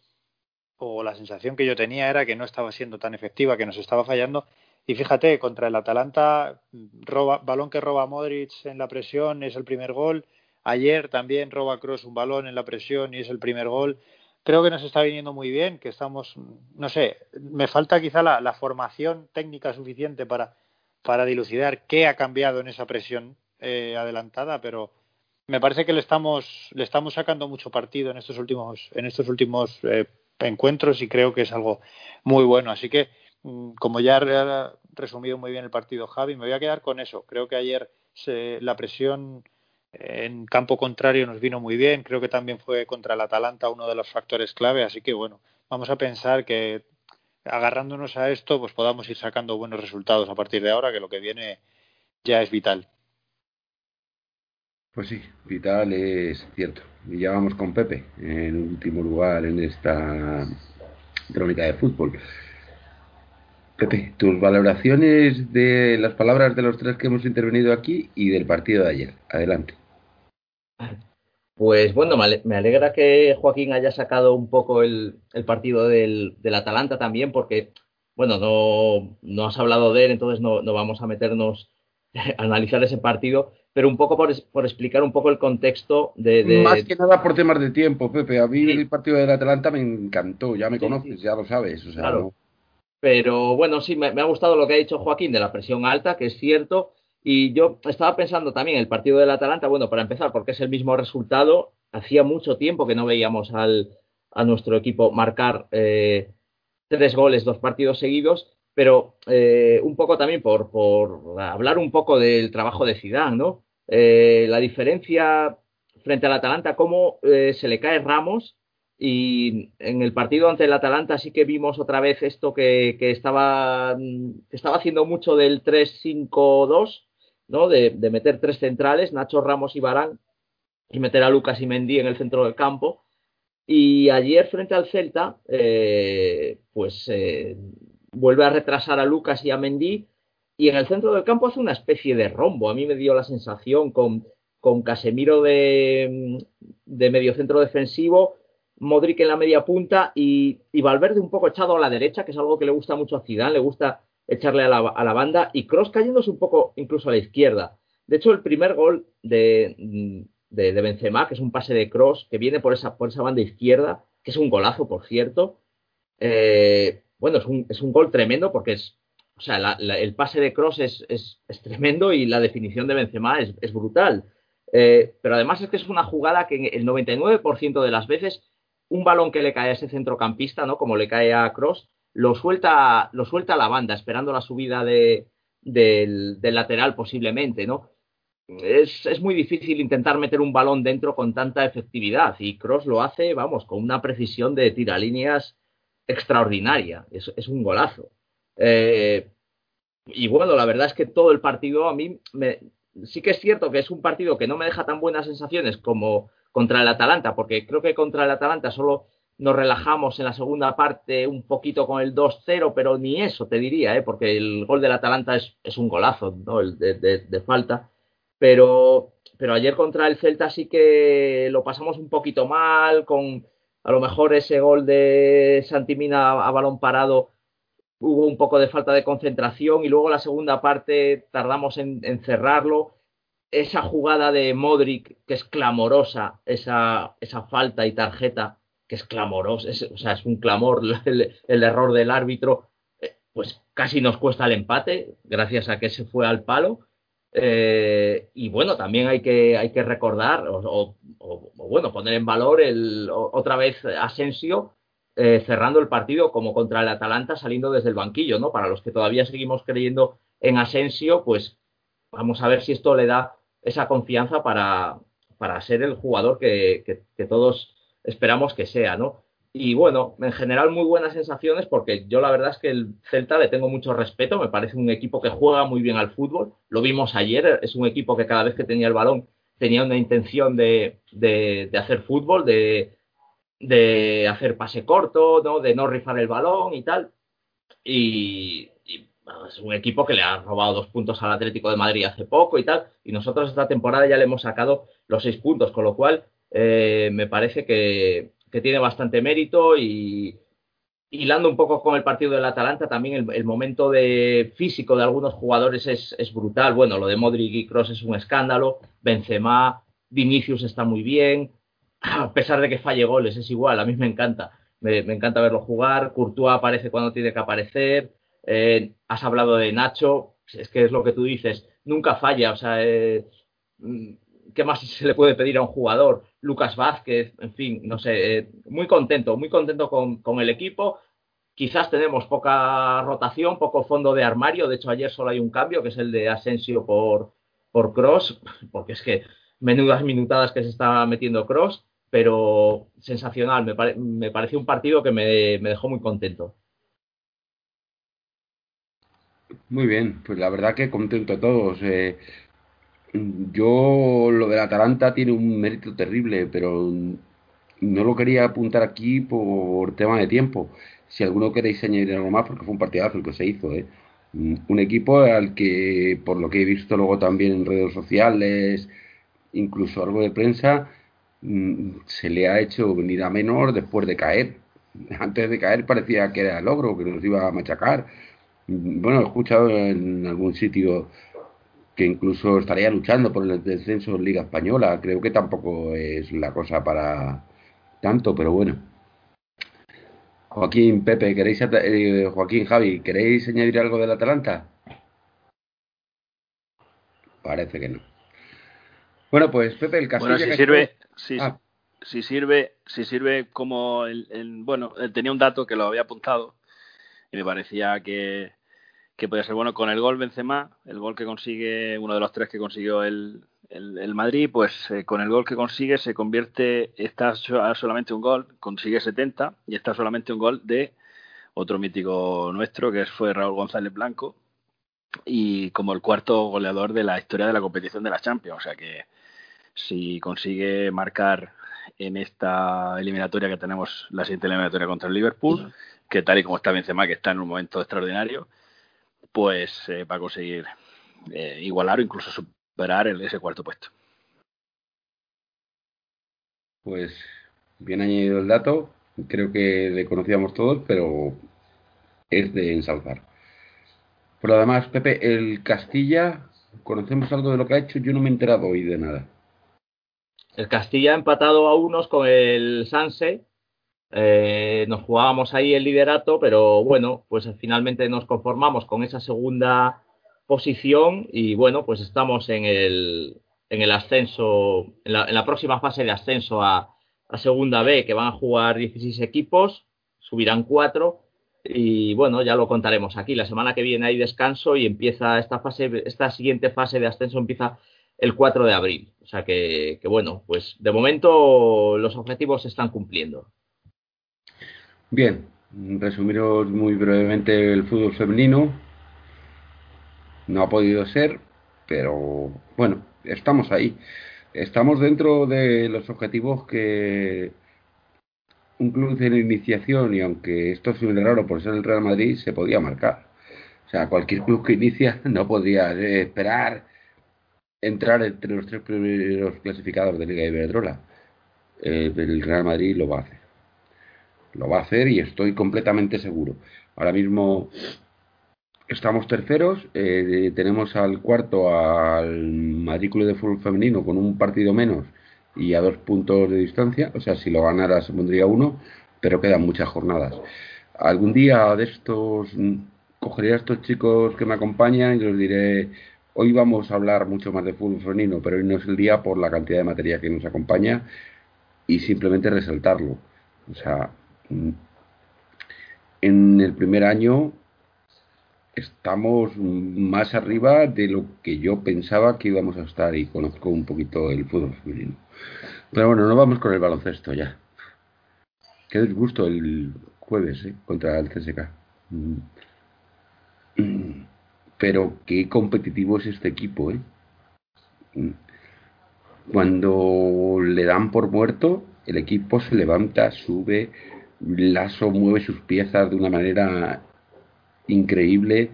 o la sensación que yo tenía era que no estaba siendo tan efectiva, que nos estaba fallando. Y fíjate, contra el Atalanta, balón que roba Modric en la presión es el primer gol. Ayer también roba Cross un balón en la presión y es el primer gol. Creo que nos está viniendo muy bien, que estamos, no sé, me falta quizá la formación técnica suficiente para, para dilucidar qué ha cambiado en esa presión eh, adelantada, pero me parece que le estamos, le estamos sacando mucho partido en estos últimos, en estos últimos eh, encuentros y creo que es algo muy bueno. Así que, mm, como ya ha resumido muy bien el partido Javi, me voy a quedar con eso. Creo que ayer se, la presión en campo contrario nos vino muy bien. Creo que también fue contra el Atalanta uno de los factores clave. Así que, bueno, vamos a pensar que agarrándonos a esto, pues podamos ir sacando buenos resultados a partir de ahora, que lo que viene ya es vital. Pues sí, vital es cierto. Y ya vamos con Pepe, en último lugar en esta crónica de fútbol. Pepe, tus valoraciones de las palabras de los tres que hemos intervenido aquí y del partido de ayer. Adelante. Pues bueno, me alegra que Joaquín haya sacado un poco el, partido del, del, Atalanta también, porque, bueno, no, no has hablado de él, entonces no, no vamos a meternos a analizar ese partido, pero un poco por, por explicar un poco el contexto de, de, Más que nada por temas de tiempo, Pepe. A mí sí. el partido del Atalanta me encantó, ya me sí, conoces, sí. ya lo sabes. O sea, claro. no... Pero bueno, sí, me, me, ha gustado lo que ha dicho Joaquín de la presión alta, que es cierto, y yo estaba pensando también el partido del Atalanta, bueno, para empezar, porque es el mismo resultado. Hacía mucho tiempo que no veíamos al, a nuestro equipo marcar eh, tres goles, dos partidos seguidos, pero eh, un poco también por, por, hablar un poco del trabajo de Zidane, ¿no? Eh, la diferencia frente al Atalanta, cómo eh, se le cae Ramos y en el partido ante el Atalanta sí que vimos otra vez esto que, que estaba, que estaba haciendo mucho del 3-5-2 ¿no? De, meter tres centrales, Nacho Ramos y Barán, y meter a Lucas y Mendy en el centro del campo. Y ayer frente al Celta, eh, pues eh, vuelve a retrasar a Lucas y a Mendy, y en el centro del campo hace una especie de rombo. A mí me dio la sensación con, con Casemiro de, de medio centro defensivo, Modric en la media punta y, y, Valverde un poco echado a la derecha, que es algo que le gusta mucho a Zidane, le gusta echarle a la, a la banda y Cross cayéndose un poco incluso a la izquierda. De hecho, el primer gol de, de, Benzema, que es un pase de cross, que viene por esa, por esa banda izquierda, que es un golazo, por cierto. Eh, bueno, es un, es un gol tremendo porque es, o sea, el pase de cross es, es, tremendo y la definición de Benzema es, es brutal. Eh, pero además es que es una jugada que el 99% de las veces un balón que le cae a ese centrocampista, ¿no? Como le cae a Cross, lo suelta, lo suelta a la banda, esperando la subida de, del, lateral posiblemente, ¿no? Es, es, muy difícil intentar meter un balón dentro con tanta efectividad y Cross lo hace, vamos, con una precisión de tiralíneas extraordinaria. Es, es un golazo. Eh, y bueno, la verdad es que todo el partido a mí me, sí que es cierto que es un partido que no me deja tan buenas sensaciones como contra el Atalanta, porque creo que contra el Atalanta solo nos relajamos en la segunda parte un poquito con el 2-0, pero ni eso te diría, ¿eh? porque el gol del Atalanta es, un golazo, ¿no? El de, falta. Pero, pero ayer contra el Celta sí que lo pasamos un poquito mal, con a lo mejor ese gol de Santimina a balón parado hubo un poco de falta de concentración y luego la segunda parte tardamos en, cerrarlo. Esa jugada de Modric, que es clamorosa, esa, esa falta y tarjeta, que es clamorosa, o sea, es un clamor el, error del árbitro, eh, pues casi nos cuesta el empate, gracias a que se fue al palo. Eh, y bueno, también hay que, hay que recordar, o, bueno, poner en valor el, otra vez Asensio, eh, cerrando el partido como contra el Atalanta saliendo desde el banquillo, ¿no? Para los que todavía seguimos creyendo en Asensio, pues vamos a ver si esto le da esa confianza para, para ser el jugador que, que, todos esperamos que sea, ¿no? Y bueno, en general muy buenas sensaciones porque yo la verdad es que el Celta le tengo mucho respeto, me parece un equipo que juega muy bien al fútbol, lo vimos ayer, es un equipo que cada vez que tenía el balón tenía una intención de, de, hacer fútbol, de, de hacer pase corto, ¿no? de no rifar el balón y tal. Y, es un equipo que le ha robado dos puntos al Atlético de Madrid hace poco y tal. Y nosotros esta temporada ya le hemos sacado los seis puntos, con lo cual eh, me parece que, tiene bastante mérito y hilando un poco con el partido del Atalanta, también el, momento de físico de algunos jugadores es, es, brutal. Bueno, lo de Modric y Cross es un escándalo. Benzema, Vinicius está muy bien a pesar de que falle goles, es igual, a mí me encanta. Me, encanta verlo jugar. Courtois aparece cuando tiene que aparecer. Eh, has hablado de Nacho, es que es lo que tú dices, nunca falla. O sea, eh, mm, ¿qué más se le puede pedir a un jugador? Lucas Vázquez, en fin, no sé, eh, muy contento, muy contento con, con, el equipo. Quizás tenemos poca rotación, poco fondo de armario. De hecho, ayer solo hay un cambio, que es el de Asensio por, por Cross, porque es que menudas minutadas que se está metiendo Cross pero sensacional. Me, me pareció un partido que me, dejó muy contento. Muy bien, pues la verdad que contento todos. Eh, yo lo del Atalanta tiene un mérito terrible, pero no lo quería apuntar aquí por tema de tiempo. Si alguno queréis añadir algo más, porque fue un partidazo el que se hizo. ¿eh? Un equipo al que, por lo que he visto luego también en redes sociales, incluso algo de prensa, Mm, se le ha hecho venir a menor después de caer. Antes de caer parecía que era el logro, que nos iba a machacar. Mm, bueno, he escuchado en algún sitio que incluso estaría luchando por el descenso en Liga Española. Creo que tampoco es la cosa para tanto, pero bueno. Joaquín, Pepe, ¿queréis, eh, Joaquín, Javi, ¿queréis añadir algo del Atalanta? Parece que no. Bueno, pues Pepe, el Castillo... Bueno, si sirve, ah. si sirve, si sirve como el, bueno, tenía un dato que lo había apuntado y me parecía que, que podía ser bueno. Con el gol Benzema, el gol que consigue, uno de los tres que consiguió el, el, Madrid, pues eh, con el gol que consigue se convierte, está solamente un gol, consigue 70 y está solamente un gol de otro mítico nuestro que fue Raúl González Blanco. Y como el cuarto goleador de la historia de la competición de la Champions, o sea que si consigue marcar en esta eliminatoria que tenemos, la siguiente eliminatoria contra el Liverpool, que tal y como está Benzema, que está en un momento extraordinario, pues eh, va a conseguir eh, igualar o incluso superar el, ese cuarto puesto. Pues bien añadido el dato, creo que le conocíamos todos, pero es de ensalzar. Por lo demás, Pepe, el Castilla conocemos algo de lo que ha hecho, yo no me he enterado hoy de nada. El Castilla ha empatado a unos con el Sanse. Eh, nos jugábamos ahí el liderato, pero bueno, pues finalmente nos conformamos con esa segunda posición y bueno, pues estamos en el, en el ascenso, en la, próxima fase de ascenso a, Segunda B, que van a jugar 16 equipos, subirán 4 y bueno, ya lo contaremos aquí. La semana que viene hay descanso y empieza esta fase, esta siguiente fase de ascenso empieza el 4 de abril. O sea que, bueno, pues de momento los objetivos se están cumpliendo. Bien, resumiros muy brevemente el fútbol femenino. No ha podido ser, pero bueno, estamos ahí. Estamos dentro de los objetivos que un club de iniciación, y aunque esto es muy raro por ser el Real Madrid, se podía marcar. O sea, cualquier club que inicia no podría esperar entrar entre los tres primeros clasificados de Liga Iberdrola. Eh, el Real Madrid lo va a hacer. Lo va a hacer y estoy completamente seguro. Ahora mismo estamos terceros, eh, tenemos al cuarto al Madrid Club de Fútbol Femenino con un partido menos y a dos puntos de distancia. O sea, si lo ganara se pondría uno, pero quedan muchas jornadas. Algún día de estos cogeré a estos chicos que me acompañan y los diré Hoy vamos a hablar mucho más de fútbol femenino, pero hoy no es el día por la cantidad de materia que nos acompaña y simplemente resaltarlo. O sea, en el primer año estamos más arriba de lo que yo pensaba que íbamos a estar y conozco un poquito el fútbol femenino. Pero bueno, no vamos con el baloncesto ya. Qué disgusto el jueves ¿eh? contra el CSK. Mm. Mm pero qué competitivo es este equipo, ¿eh? Cuando le dan por muerto, el equipo se levanta, sube, Lazo mueve sus piezas de una manera increíble,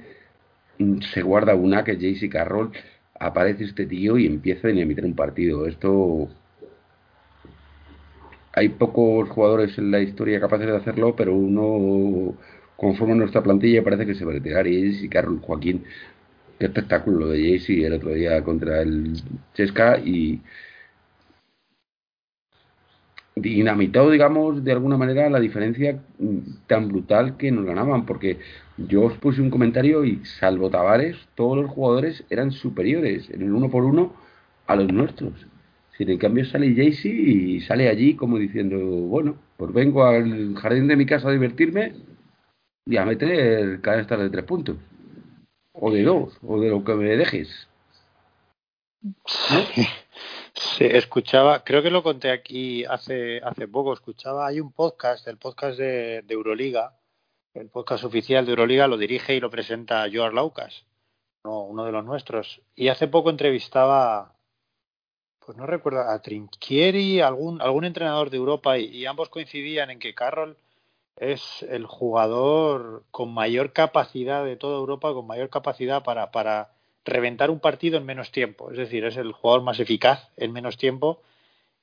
se guarda una que JC Carroll, aparece este tío y empieza a dinamitar un partido. Esto hay pocos jugadores en la historia capaces de hacerlo, pero uno conforme nuestra plantilla parece que se va a retirar. Y Carlos Joaquín, qué espectáculo lo de Jaycee el otro día contra el Chesca y dinamitado, digamos, de alguna manera la diferencia tan brutal que nos ganaban, porque yo os puse un comentario y salvo Tavares, todos los jugadores eran superiores en el uno por uno a los nuestros. Si en cambio sale Jaycee y sale allí como diciendo, bueno, pues vengo al jardín de mi casa a divertirme y a meter estar de tres puntos. O de dos, o de lo que me dejes. Sí, escuchaba, creo que lo conté aquí hace, hace poco, escuchaba, hay un podcast, el podcast de, Euroliga, el podcast oficial de Euroliga lo dirige y lo presenta Joar Laucas, uno de los nuestros. Y hace poco entrevistaba, pues no recuerdo, a Trinchieri, algún, algún entrenador de Europa, y, y ambos coincidían en que Carroll es el jugador con mayor capacidad de toda Europa, con mayor capacidad para, para reventar un partido en menos tiempo. Es decir, es el jugador más eficaz en menos tiempo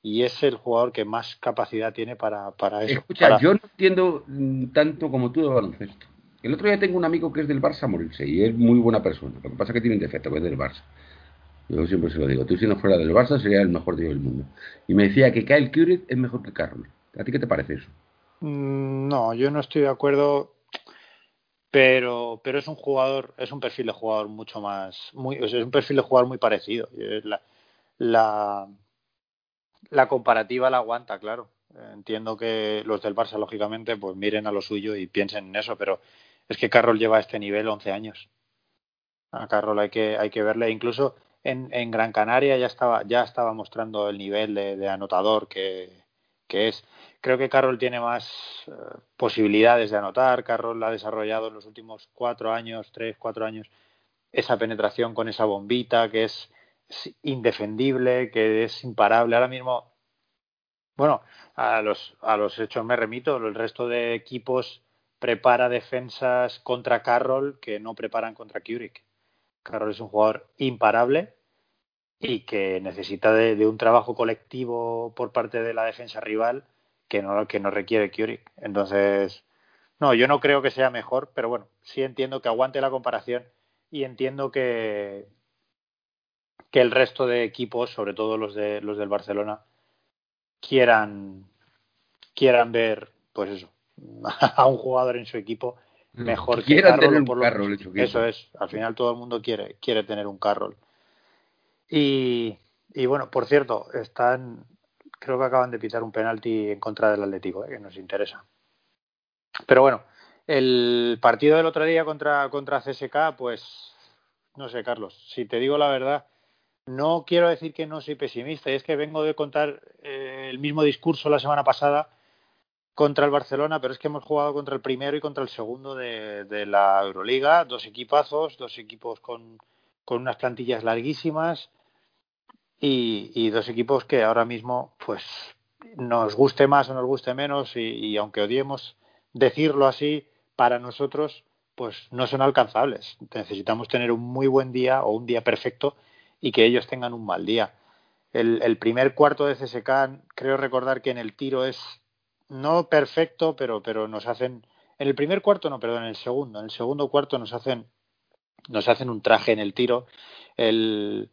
y es el jugador que más capacidad tiene para, para eso. Escucha, yo no entiendo mm, tanto como tú de baloncesto. El otro día tengo un amigo que es del Barça morirse y es muy buena persona. Lo que pasa es que tiene un defecto, que es del Barça. Yo siempre se lo digo. Tú siendo fuera del Barça sería el mejor tío del mundo. Y me decía que Kyle Curry es mejor que Carlos. ¿A ti qué te parece eso? Mm, no, yo no estoy de acuerdo, pero, pero es un jugador, es un perfil de jugador mucho más, muy, es un perfil de jugador muy parecido. La, la, comparativa la aguanta, claro. Entiendo que los del Barça, lógicamente, pues miren a lo suyo y piensen en eso, pero es que Carroll lleva este nivel 11 años. A Carroll hay que, hay que verle, incluso en, en Gran Canaria ya estaba, ya estaba mostrando el nivel de, de anotador que, que es. Creo que Carroll tiene más eh, posibilidades de anotar. Carroll ha desarrollado en los últimos cuatro años, tres, cuatro años, esa penetración con esa bombita que es, indefendible, que es imparable. Ahora mismo, bueno, a los, a los hechos me remito. El resto de equipos prepara defensas contra Carroll que no preparan contra Kurik. Carroll es un jugador imparable y que necesita de, un trabajo colectivo por parte de la defensa rival que no, que no requiere Curie. Entonces, no, yo no creo que sea mejor, pero bueno, sí entiendo que aguante la comparación y entiendo que, que el resto de equipos, sobre todo los de los del Barcelona, quieran quieran ver, pues eso, a un jugador en su equipo mm. mejor que Carroll tener un Carroll Eso es, al final todo el mundo quiere quiere tener un Carroll. Y, y bueno, por cierto, están creo que acaban de pitar un penalti en contra del Atlético, ¿eh? que nos interesa. Pero bueno, el partido del otro día contra, contra CSK, pues no sé, Carlos, si te digo la verdad, no quiero decir que no soy pesimista, y es que vengo de contar eh, el mismo discurso la semana pasada contra el Barcelona, pero es que hemos jugado contra el primero y contra el segundo de, de la Euroliga, dos equipazos, dos equipos con, con unas plantillas larguísimas y, y, dos equipos que ahora mismo, pues, nos guste más o nos guste menos, y, aunque odiemos decirlo así, para nosotros, pues no son alcanzables. Necesitamos tener un muy buen día o un día perfecto y que ellos tengan un mal día. El, el primer cuarto de CSK, creo recordar que en el tiro es no perfecto, pero, pero nos hacen. En el primer cuarto, no, perdón, en el segundo. En el segundo cuarto nos hacen, nos hacen un traje en el tiro. El,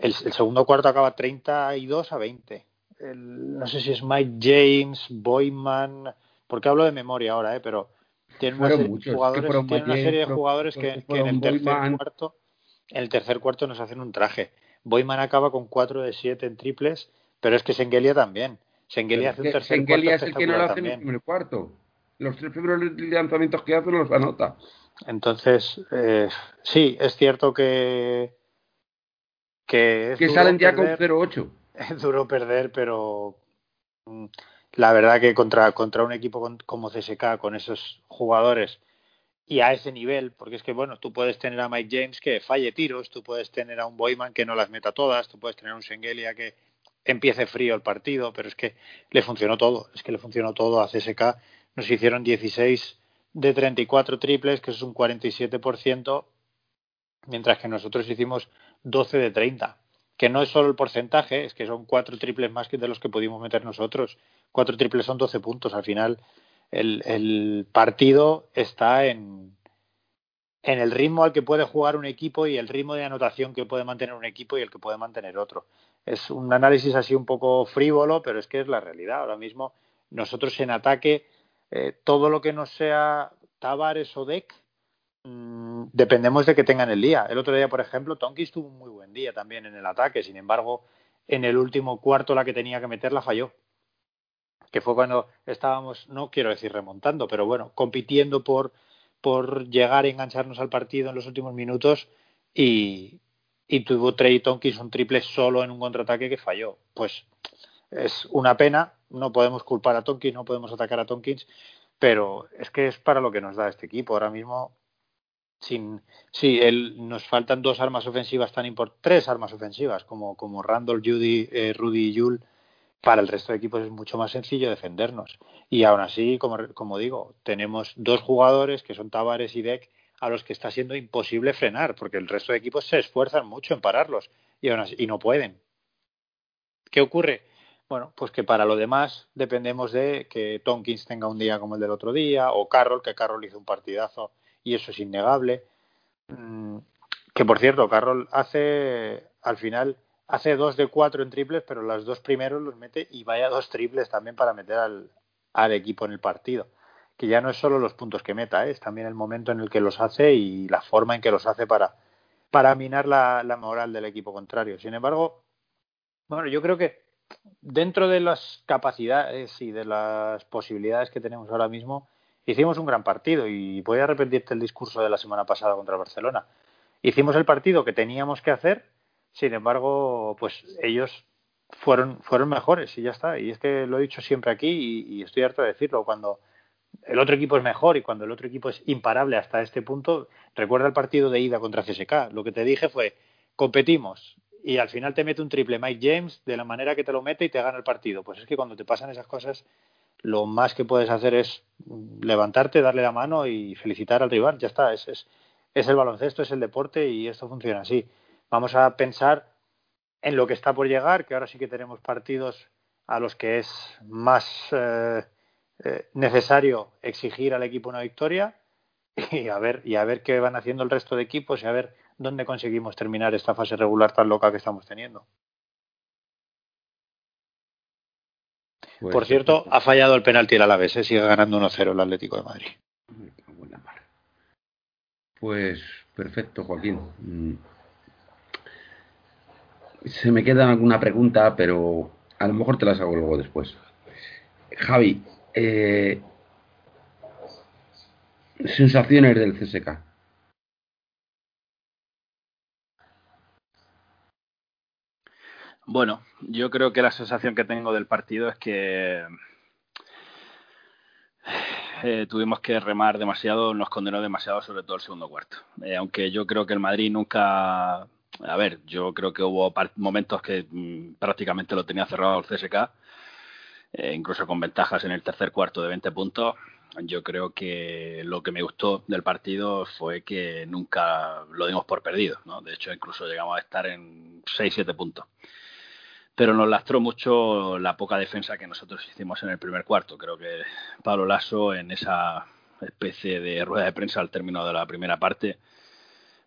el, el segundo cuarto acaba 32 a 20. El, no sé si es Mike James, Boyman, porque hablo de memoria ahora, ¿eh? pero tiene una, serie, jugadores, tiene una serie de jugadores que, que, en el tercer cuarto en el tercer cuarto nos hacen un traje. Boyman acaba con 4 de 7 en triples, pero es que Sengelia también. Sengelia hace un tercer Sengelia es el que no lo hace en el cuarto. Los tres primeros lanzamientos que hace no los anota. Entonces, eh, sí, es cierto que. Que, que salen ya con 0-8. Es duro perder, pero. Mm, la verdad que contra, contra un equipo como CSK, con esos jugadores y a ese nivel, porque es que, bueno, tú puedes tener a Mike James que falle tiros, tú puedes tener a un Boyman que no las meta todas, tú puedes tener a un Sengelia que empiece frío el partido, pero es que le funcionó todo, es que le funcionó todo a CSK. Nos hicieron 16 de 34 triples, que es un 47%, mientras que nosotros hicimos 12 de 30, que no es solo el porcentaje, es que son cuatro triples más que de los que pudimos meter nosotros. Cuatro triples son 12 puntos, al final el, partido está en, en el ritmo al que puede jugar un equipo y el ritmo de anotación que puede mantener un equipo y el que puede mantener otro. Es un análisis así un poco frívolo, pero es que es la realidad. Ahora mismo nosotros en ataque, eh, todo lo que no sea Tavares o Deck, mmm, dependemos de que tengan el día. El otro día, por ejemplo, Tonkis tuvo un muy buen día también en el ataque. Sin embargo, en el último cuarto la que tenía que meter la falló que fue cuando estábamos, no quiero decir remontando, pero bueno, compitiendo por, por llegar a engancharnos al partido en los últimos minutos y, y tuvo Trey Tonkins un triple solo en un contraataque que falló. Pues es una pena, no podemos culpar a Tonkins, no podemos atacar a Tonkins, pero es que es para lo que nos da este equipo. Ahora mismo, sin, sí, él, nos faltan dos armas ofensivas tan importantes, tres armas ofensivas como, como Randall, Judy, eh, Rudy y Yul para el resto de equipos es mucho más sencillo defendernos. Y aún así, como, como digo, tenemos dos jugadores que son Tavares y Deck a los que está siendo imposible frenar, porque el resto de equipos se esfuerzan mucho en pararlos y, aún así, y no pueden. ¿Qué ocurre? Bueno, pues que para lo demás dependemos de que Tonkins tenga un día como el del otro día, o Carroll, que Carroll hizo un partidazo y eso es innegable. Mm, que por cierto, Carroll hace al final hace dos de cuatro en triples, pero los dos primeros los mete y vaya dos triples también para meter al, al equipo en el partido. Que ya no es solo los puntos que meta, ¿eh? es también el momento en el que los hace y la forma en que los hace para, para minar la, la moral del equipo contrario. Sin embargo, bueno, yo creo que dentro de las capacidades y de las posibilidades que tenemos ahora mismo, hicimos un gran partido y voy a repetirte el discurso de la semana pasada contra Barcelona. Hicimos el partido que teníamos que hacer sin embargo, pues ellos fueron, fueron mejores y ya está. Y es que lo he dicho siempre aquí y, y, estoy harto de decirlo. Cuando el otro equipo es mejor y cuando el otro equipo es imparable hasta este punto, recuerda el partido de ida contra CSK. Lo que te dije fue, competimos y al final te mete un triple Mike James de la manera que te lo mete y te gana el partido. Pues es que cuando te pasan esas cosas, lo más que puedes hacer es levantarte, darle la mano y felicitar al rival. Ya está, es, es, es el baloncesto, es el deporte y esto funciona así. Vamos a pensar en lo que está por llegar, que ahora sí que tenemos partidos a los que es más eh, eh, necesario exigir al equipo una victoria y a ver y a ver qué van haciendo el resto de equipos y a ver dónde conseguimos terminar esta fase regular tan loca que estamos teniendo. Pues Por cierto, ha fallado el penalti el Alavés, ¿eh? sigue ganando 1-0 el Atlético de Madrid. Pues perfecto, Joaquín. Mm. Se me queda alguna pregunta, pero a lo mejor te las hago luego después. Javi, eh, sensaciones del CSK. Bueno, yo creo que la sensación que tengo del partido es que eh, tuvimos que remar demasiado, nos condenó demasiado, sobre todo el segundo cuarto. Eh, aunque yo creo que el Madrid nunca. A ver, yo creo que hubo momentos que mm, prácticamente lo tenía cerrado el CSK, eh, incluso con ventajas en el tercer cuarto de 20 puntos. Yo creo que lo que me gustó del partido fue que nunca lo dimos por perdido. ¿no? De hecho, incluso llegamos a estar en 6-7 puntos pero nos lastró mucho la poca defensa que nosotros hicimos en el primer cuarto. Creo que Pablo Lasso en esa especie de rueda de prensa al término de la primera parte,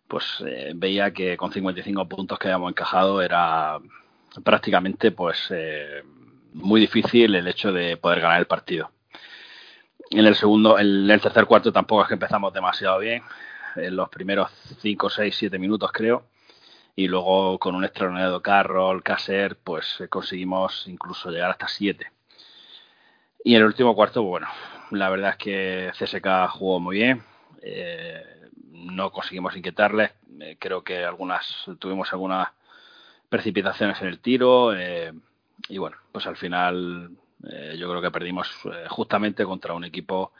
pues eh, veía que con 55 puntos que habíamos encajado era prácticamente pues eh, muy difícil el hecho de poder ganar el partido. En el segundo, en el tercer cuarto tampoco es que empezamos demasiado bien. En los primeros 5, 6, 7 minutos creo y luego con un extraordinario Carroll, Caser, pues eh, conseguimos incluso llegar hasta 7. Y en el último cuarto, bueno, la verdad es que CSK jugó muy bien, eh, no conseguimos inquietarles, eh, creo que algunas tuvimos algunas precipitaciones en el tiro y bueno, pues al final yo creo que perdimos justamente contra un equipo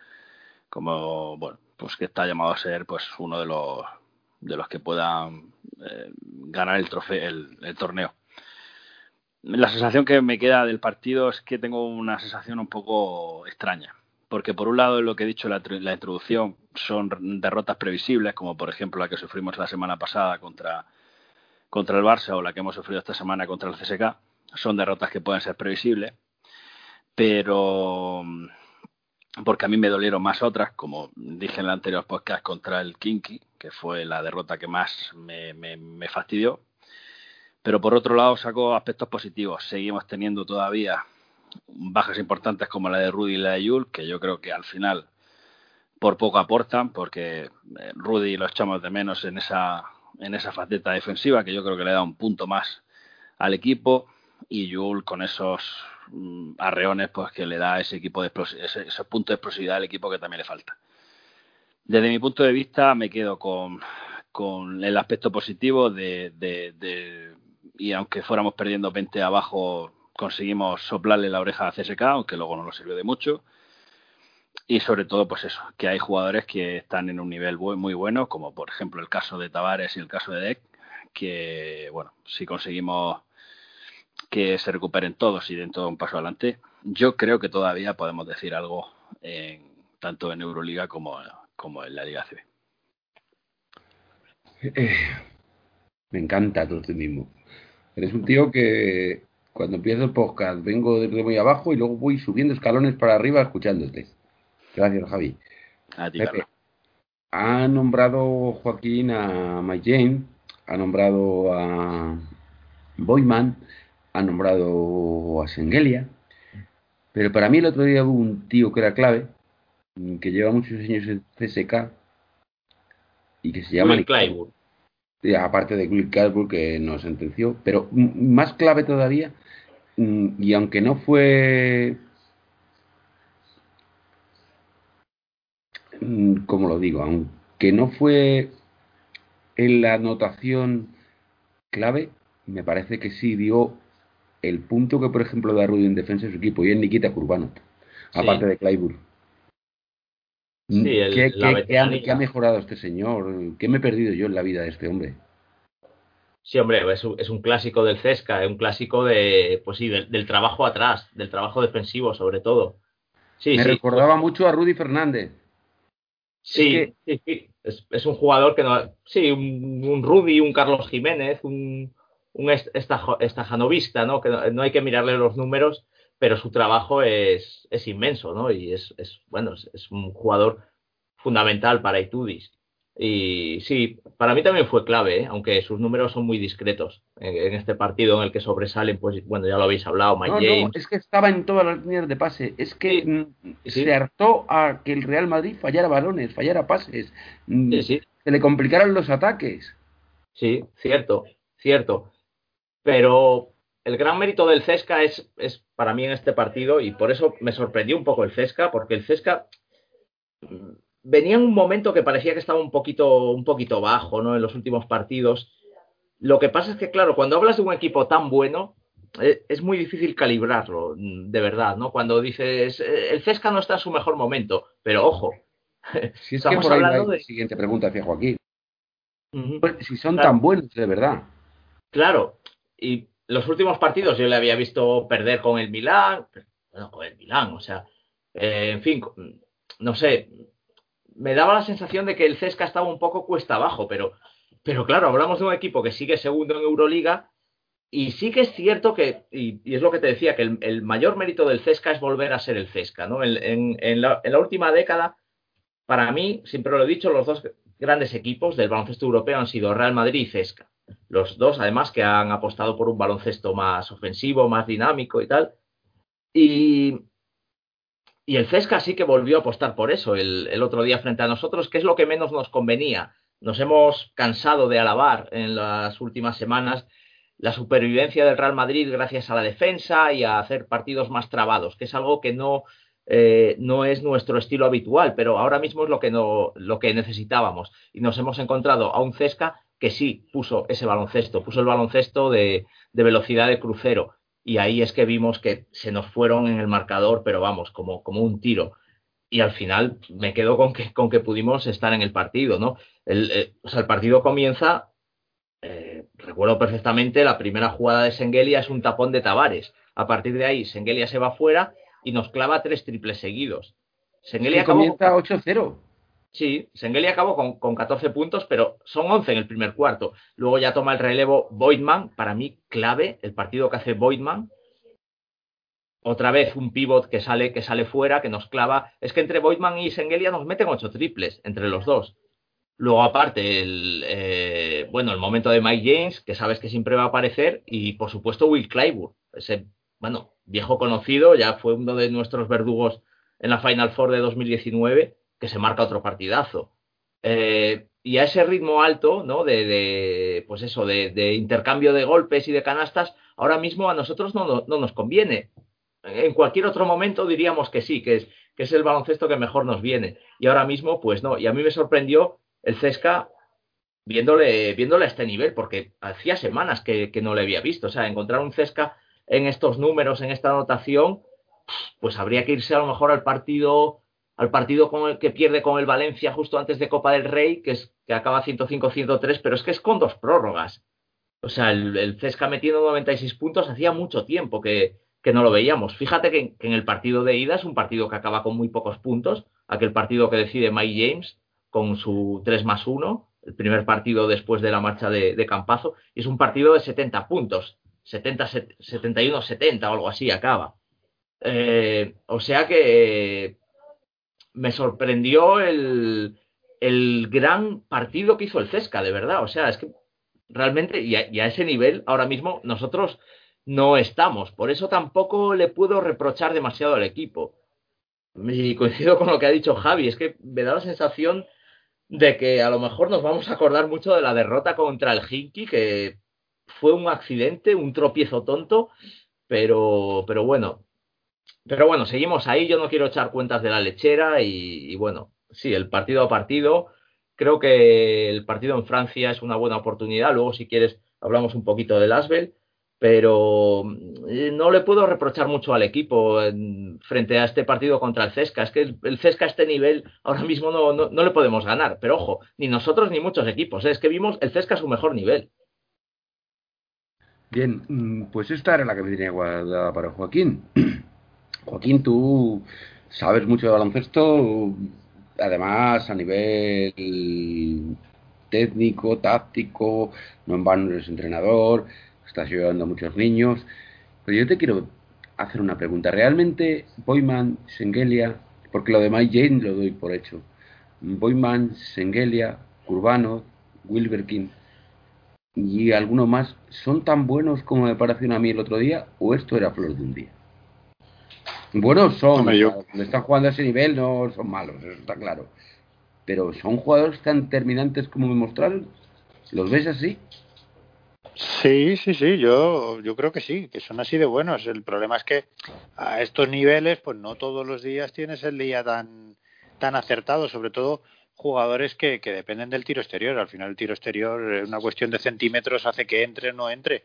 como, bueno, pues que está llamado a ser pues uno de los de los que puedan eh, ganar el, trofeo, el, torneo. La sensación que me queda del partido es que tengo una sensación un poco extraña, porque por un lado lo que he dicho en la, introducción son derrotas previsibles, como por ejemplo la que sufrimos la semana pasada contra, contra el Barça o la que hemos sufrido esta semana contra el CSK, son derrotas que pueden ser previsibles, pero porque a mí me dolieron más otras, como dije en el anterior podcast contra el Kinky, que fue la derrota que más me, me, fastidió. Pero por otro lado saco aspectos positivos. Seguimos teniendo todavía bajas importantes como la de Rudy y la de Yul, que yo creo que al final por poco aportan, porque eh, Rudy lo echamos de menos en esa, en esa faceta defensiva, que yo creo que le da un punto más al equipo, y Yul con esos Mm, arreones pues que le da ese equipo de ese, ese punto de explosividad al equipo que también le falta. Desde mi punto de vista me quedo con, con el aspecto positivo de, de, y aunque fuéramos perdiendo 20 abajo conseguimos soplarle la oreja a CSK, aunque luego no nos sirvió de mucho. Y sobre todo, pues eso, que hay jugadores que están en un nivel muy bueno, como por ejemplo el caso de Tavares y el caso de Deck, que, bueno, si conseguimos que se recuperen todos y den todo un paso adelante, yo creo que todavía podemos decir algo en, tanto en Euroliga como, como en la Liga CB. Eh, me encanta tu mismo Eres un tío que cuando empiezo el podcast vengo desde muy abajo y luego voy subiendo escalones para arriba escuchándote. Gracias, Javi. ha nombrado Joaquín a Mike Jane, ha nombrado a Boyman ha nombrado a Sengelia, pero para mí el otro día hubo un tío que era clave, que lleva muchos años en CSK y que se llama aparte de Will Clyburn que nos sentenció, pero más clave todavía, mm, y aunque no fue mm, ¿cómo lo digo? Aunque no fue en la anotación clave, me parece que sí dio el punto que, por ejemplo, da Rudy en defensa de su equipo y es Nikita Kurbanov, aparte de Clyburn. Sí, ¿Qué, ha, mejorado este señor? ¿Qué me he perdido yo en la vida de este hombre? Sí, hombre, es un, es un clásico del Cesca, es un clásico de, pues sí, del, trabajo atrás, del trabajo defensivo sobre todo. Sí, me recordaba mucho a Rudy Fernández. Sí, es, sí, Es, un jugador que no. Sí, un, un Rudy, un Carlos Jiménez, un, un estajanovista, ¿no? Que no, hay que mirarle los números, pero su trabajo es, es inmenso, ¿no? Y es, es bueno, es, un jugador fundamental para Itudis. Y sí, para mí también fue clave, ¿eh? aunque sus números son muy discretos en, este partido en el que sobresalen, pues bueno, ya lo habéis hablado, Mike James. No, es que estaba en todas las líneas de pase. Es que mm, se hartó a que el Real Madrid fallara balones, fallara pases, mm, se le complicaran los ataques. Sí, cierto, cierto. Pero el gran mérito del Cesca es, es para mí en este partido, y por eso me sorprendió un poco el Cesca, porque el Cesca venía en un momento que parecía que estaba un poquito, un poquito bajo, ¿no? En los últimos partidos. Lo que pasa es que, claro, cuando hablas de un equipo tan bueno, eh, es muy difícil calibrarlo, de verdad, ¿no? Cuando dices, eh, el Cesca no está en su mejor momento, pero ojo. Si es estamos hablando de... Siguiente pregunta hacia Joaquín. Pues, si son tan buenos, de verdad. Claro, y los últimos partidos yo le había visto perder con el Milán, bueno, con el Milán, o sea, eh, en fin, no sé, me daba la sensación de que el Cesca estaba un poco cuesta abajo, pero, pero claro, hablamos de un equipo que sigue segundo en Euroliga y sí que es cierto que, y, es lo que te decía, que el, mayor mérito del Cesca es volver a ser el Cesca, ¿no? En, la, última década, para mí, siempre lo he dicho, los dos grandes equipos del baloncesto europeo han sido Real Madrid y Cesca. Los dos, además, que han apostado por un baloncesto más ofensivo, más dinámico y tal. Y, y el Cesca sí que volvió a apostar por eso el, otro día frente a nosotros, que es lo que menos nos convenía. Nos hemos cansado de alabar en las últimas semanas la supervivencia del Real Madrid gracias a la defensa y a hacer partidos más trabados, que es algo que no, eh, no es nuestro estilo habitual, pero ahora mismo es lo que, no, lo que necesitábamos. Y nos hemos encontrado a un Cesca que sí puso ese baloncesto, puso el baloncesto de, de velocidad de crucero, y ahí es que vimos que se nos fueron en el marcador, pero vamos, como, como un tiro. Y al final me quedo con que, con que pudimos estar en el partido, ¿no? El, eh, o sea, el partido comienza, eh, recuerdo perfectamente, la primera jugada de Sengelia es un tapón de Tavares. A partir de ahí, Sengelia se va fuera y nos clava tres triples seguidos. Sengelia comienza 8-0. Sí, Sengeli acabó con, con, 14 puntos, pero son 11 en el primer cuarto. Luego ya toma el relevo Boydman, para mí clave, el partido que hace Boydman. Otra vez un pivot que sale, que sale fuera, que nos clava. Es que entre Boydman y Sengelia nos meten 8 triples, entre los dos. Luego, aparte, el, eh, bueno, el momento de Mike James, que sabes que siempre va a aparecer, y por supuesto Will Clyburn, ese, bueno, viejo conocido, ya fue uno de nuestros verdugos en la Final Four de 2019 que se marca otro partidazo. Eh, y a ese ritmo alto, ¿no? De, pues eso, de, intercambio de golpes y de canastas, ahora mismo a nosotros no, nos conviene. En cualquier otro momento diríamos que sí, que es, que es el baloncesto que mejor nos viene. Y ahora mismo, pues no. Y a mí me sorprendió el Cesca viéndole, viéndole a este nivel, porque hacía semanas que, que no le había visto. O sea, encontrar un Cesca en estos números, en esta anotación, pues habría que irse a lo mejor al partido al partido con el que pierde con el Valencia justo antes de Copa del Rey, que, es, que acaba 105-103, pero es que es con dos prórrogas. O sea, el, el Cesca metiendo 96 puntos hacía mucho tiempo que, que no lo veíamos. Fíjate que, en el partido de ida es un partido que acaba con muy pocos puntos, aquel partido que decide Mike James con su 3 más 1, el primer partido después de la marcha de, Campazo, y es un partido de 70 puntos, 70, 71, 70 o algo así acaba. Eh, o sea que me sorprendió el, el, gran partido que hizo el Cesca, de verdad. O sea, es que realmente, y a, ese nivel, ahora mismo nosotros no estamos. Por eso tampoco le puedo reprochar demasiado al equipo. Y coincido con lo que ha dicho Javi, es que me da la sensación de que a lo mejor nos vamos a acordar mucho de la derrota contra el Hinky, que fue un accidente, un tropiezo tonto, pero, pero bueno, pero bueno, seguimos ahí. Yo no quiero echar cuentas de la lechera y, bueno, sí, el partido a partido. Creo que el partido en Francia es una buena oportunidad. Luego, si quieres, hablamos un poquito del Asbel. Pero mm, no le puedo reprochar mucho al equipo frente a este partido contra el Cesca. Es que el, Cesca a este nivel ahora mismo no, no, le podemos ganar. Pero ojo, ni nosotros ni muchos equipos. ¿eh? Es que vimos el Cesca a su mejor nivel. Bien, mm, pues esta era la que me tenía guardada para Joaquín. Joaquín, tú sabes mucho de baloncesto, además a nivel técnico, táctico, no en vano eres entrenador, estás ayudando a muchos niños. Pero yo te quiero hacer una pregunta. ¿Realmente Boyman, Sengelia, porque lo de Mike Jane lo doy por hecho, Boyman, Sengelia, Urbano, Wilberkin y alguno más son tan buenos como me pareció a mí el otro día o esto era flor de un día. Buenos son, cuando están jugando a ese nivel no son malos, eso está claro. Pero son jugadores tan terminantes como me mostraron. ¿Los ves así? Sí, sí, sí, yo, yo creo que sí, que son así de buenos. El problema es que a estos niveles, pues no todos los días tienes el día tan, tan acertado, sobre todo jugadores que, que dependen del tiro exterior. Al final el tiro exterior, es una cuestión de centímetros, hace que entre o no entre.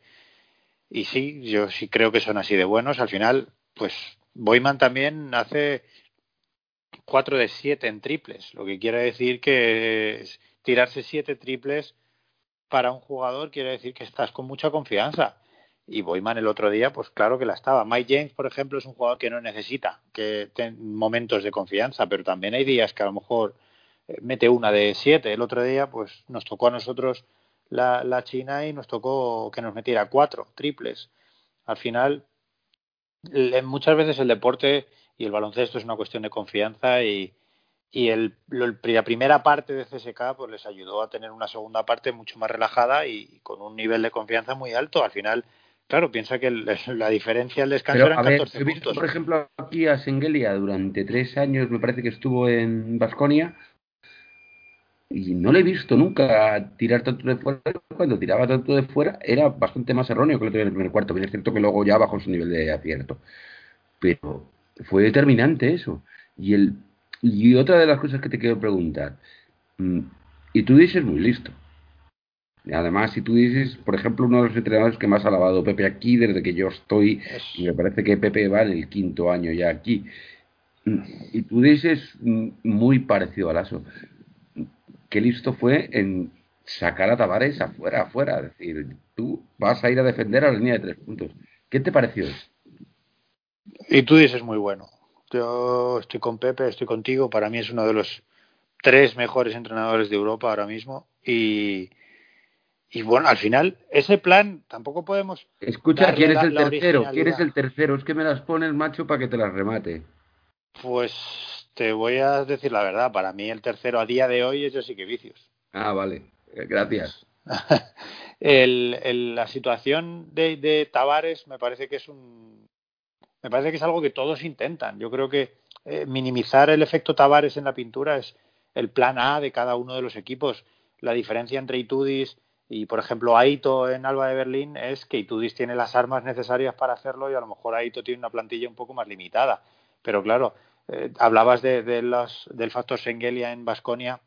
Y sí, yo sí creo que son así de buenos. Al final, pues Boyman también hace 4 de 7 en triples, lo que quiere decir que tirarse 7 triples para un jugador quiere decir que estás con mucha confianza. Y Boyman el otro día, pues claro que la estaba. Mike James, por ejemplo, es un jugador que no necesita que momentos de confianza, pero también hay días que a lo mejor eh, mete una de siete. El otro día, pues nos tocó a nosotros la, la China y nos tocó que nos metiera cuatro triples. Al final, muchas veces el deporte y el baloncesto es una cuestión de confianza y, y el, la primera parte de CSK pues les ayudó a tener una segunda parte mucho más relajada y con un nivel de confianza muy alto. Al final, claro, piensa que la diferencia al descanso era 14 puntos. por ejemplo, aquí a Sengelia durante tres años, me parece que estuvo en Basconia y no le he visto nunca tirar tanto de fuera. Cuando tiraba tanto de fuera era bastante más erróneo que lo tenía en el primer cuarto. Bien es cierto que luego ya bajó su nivel de acierto. Pero fue determinante eso. Y el y otra de las cosas que te quiero preguntar, mm, y tú dices muy listo. Además, si tú dices, por ejemplo, uno de los entrenadores que más ha alabado Pepe aquí desde que yo estoy, y me parece que Pepe va en el quinto año ya aquí, mm, y tú dices mm, muy parecido a Lazo, qué listo fue en sacar a Tavares afuera, afuera, es decir, tú vas a ir a defender a la línea de tres puntos. ¿Qué te pareció eso? Y tú dices muy bueno. Yo estoy con Pepe, estoy contigo. Para mí es uno de los tres mejores entrenadores de Europa ahora mismo. Y, y bueno, al final, ese plan tampoco podemos. Escucha, ¿quién es el tercero? ¿Quién es el tercero? Es que me las pones, macho, para que te las remate. Pues te voy a decir la verdad. Para mí, el tercero a día de hoy es sí que Vicios. Ah, vale. Gracias. el, la situación de, de Tavares me parece que es un me parece que es algo que todos intentan. Yo creo que eh, minimizar el efecto Tavares en la pintura es el plan A de cada uno de los equipos. La diferencia entre Itudis y, por ejemplo, Aito en Alba de Berlín es que Itudis tiene las armas necesarias para hacerlo y a lo mejor Aito tiene una plantilla un poco más limitada. Pero claro, eh, hablabas de, los, del factor Sengelia en Basconia.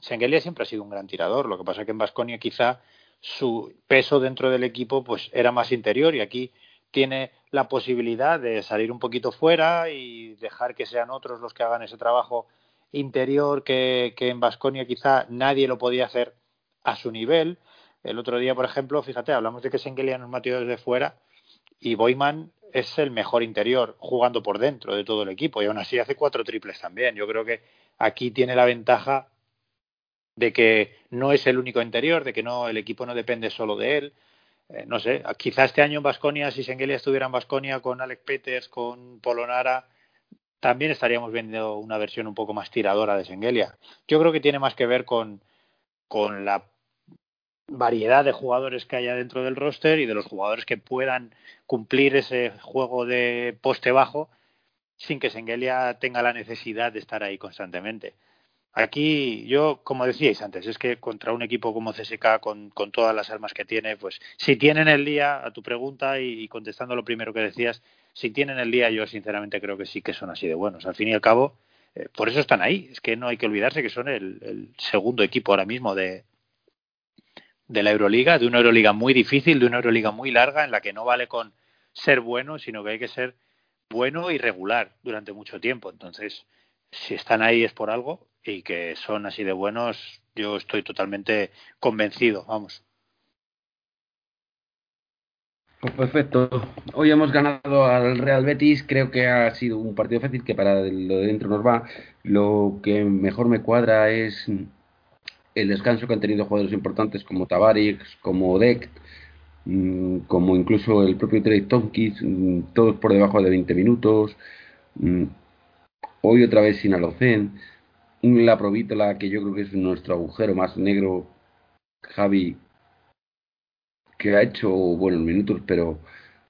Sengelia siempre ha sido un gran tirador. Lo que pasa es que en Basconia quizá su peso dentro del equipo pues era más interior y aquí tiene la posibilidad de salir un poquito fuera y dejar que sean otros los que hagan ese trabajo interior que, en Vasconia quizá nadie lo podía hacer a su nivel. El otro día, por ejemplo, fíjate, hablamos de que Sengelia nos metió desde fuera y Boyman es el mejor interior jugando por dentro de todo el equipo y aún así hace cuatro triples también. Yo creo que aquí tiene la ventaja de que no es el único interior, de que no el equipo no depende solo de él, eh, no sé, quizá este año en Basconia, si Sengelia estuviera en Basconia con Alex Peters, con Polonara, también estaríamos viendo una versión un poco más tiradora de Sengelia. Yo creo que tiene más que ver con, con la variedad de jugadores que haya dentro del roster y de los jugadores que puedan cumplir ese juego de poste bajo sin que Sengelia tenga la necesidad de estar ahí constantemente. Aquí yo, como decíais antes, es que contra un equipo como CSK con, con todas las armas que tiene, pues si tienen el día, a tu pregunta y, contestando lo primero que decías, si tienen el día, yo sinceramente creo que sí que son así de buenos. Al fin y al cabo, eh, por eso están ahí. Es que no hay que olvidarse que son el, el segundo equipo ahora mismo de, de la Euroliga, de una Euroliga muy difícil, de una Euroliga muy larga, en la que no vale con ser bueno, sino que hay que ser bueno y regular durante mucho tiempo. Entonces, si están ahí es por algo y que son así de buenos, yo estoy totalmente convencido, vamos. Pues perfecto. Hoy hemos ganado al Real Betis. Creo que ha sido un partido fácil que para lo de dentro nos va. Lo que mejor me cuadra es el descanso que han tenido jugadores importantes como Tavares, como Deck, mm, como incluso el propio Trey Tompkins, mm, todos por debajo de 20 minutos. Mm, hoy otra vez sin Alocen un Laprovítola que yo creo que es nuestro agujero más negro, Javi, que ha hecho buenos minutos, pero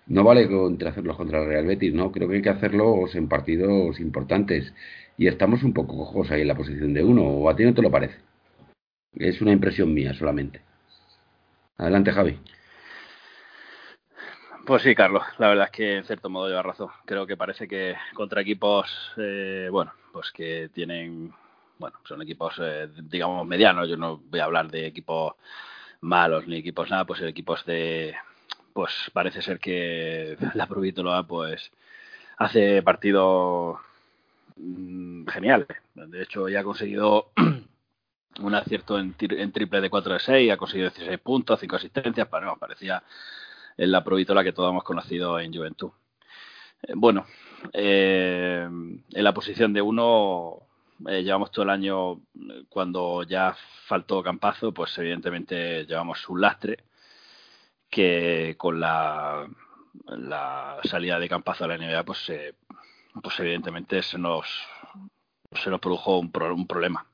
no vale contra hacerlos contra el Real Betis, ¿no? Creo que hay que hacerlos en partidos importantes. Y estamos un poco cojos ahí en la posición de uno, o a ti no te lo parece. Es una impresión mía solamente. Adelante, Javi. Pues sí, Carlos, la verdad es que en cierto modo lleva razón. Creo que parece que contra equipos, eh, bueno, pues que tienen, bueno, son equipos, eh, digamos, medianos. Yo no voy a hablar de equipos malos ni equipos nada, pues equipos de, pues parece ser que la Provítola, pues, hace partidos mm, geniales. De hecho, ya ha conseguido un acierto en, triple de 4 de 6, ha conseguido 16 puntos, 5 asistencias, pero no, parecía en la Provítola que todos hemos conocido en Juventud. Eh, bueno, eh, en la posición de uno eh, llevamos todo el año, cuando ya faltó Campazo, pues evidentemente llevamos un lastre que con la, salida de Campazo a la NBA, pues, pues evidentemente se nos, se nos produjo un, un problema.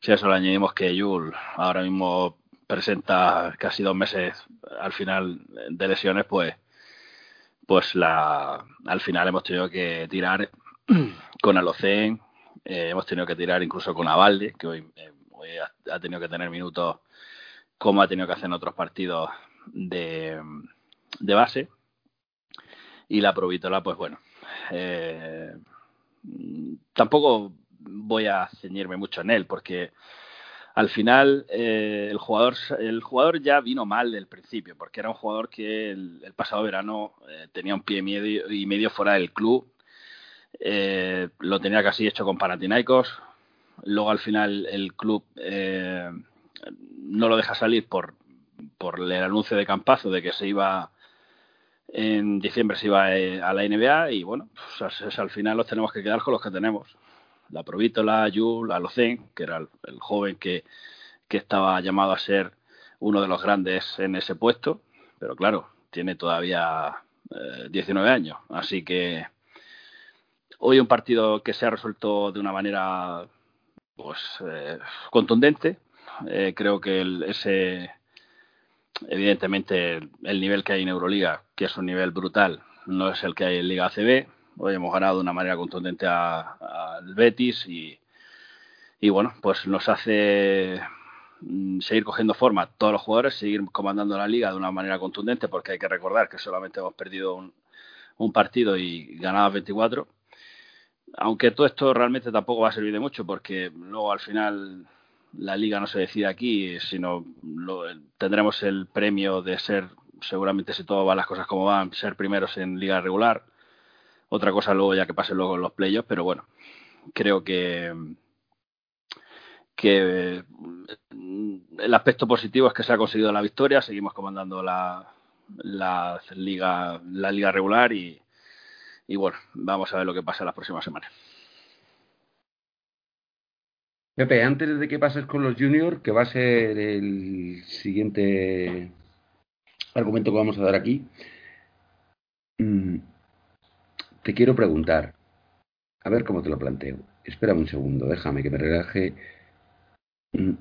Si a eso le añadimos que Yul ahora mismo presenta casi dos meses al final de lesiones, pues, pues la, al final hemos tenido que tirar con Alocen, eh, hemos tenido que tirar incluso con Avalde, que hoy, eh, ha, tenido que tener minutos como ha tenido que hacer en otros partidos de, de base. Y la Provítola, pues bueno, eh, tampoco voy a ceñirme mucho en él, porque al final eh, el jugador el jugador ya vino mal del principio porque era un jugador que el, pasado verano eh, tenía un pie y medio, y medio fuera del club. Eh, lo tenía casi hecho con Panathinaikos. Luego al final el club no lo deja salir por por el anuncio de Campazo de que se iba en diciembre se iba a la NBA y bueno pues al final los tenemos que quedar con los que tenemos la Provítola, Yul, Alocen, que era el, joven que, estaba llamado a ser uno de los grandes en ese puesto, pero claro, tiene todavía 19 eh, años, así que hoy un partido que se ha resuelto de una manera pues eh, contundente, eh, creo que ese evidentemente el nivel que hay en Euroliga, que es un nivel brutal, no es el que hay en Liga ACB, Hoy hemos ganado de una manera contundente al Betis y, y bueno, pues nos hace mm, seguir cogiendo forma todos los jugadores, seguir comandando la liga de una manera contundente, porque hay que recordar que solamente hemos perdido un, un partido y ganado 24. Aunque todo esto realmente tampoco va a servir de mucho, porque luego al final la liga no se decide aquí, sino lo, tendremos el premio de ser, seguramente si todo va las cosas como van, ser primeros en liga regular. Otra cosa luego ya que pase luego los playoffs, pero bueno, creo que que el aspecto positivo es que se ha conseguido la victoria, seguimos comandando la, la liga la liga regular y, y bueno, vamos a ver lo que pasa las próximas semanas. Pepe, antes de que pases con los juniors, que va a ser el siguiente argumento que vamos a dar aquí, mm, te quiero preguntar, a ver cómo te lo planteo. Espera un segundo, déjame que me relaje. Mm.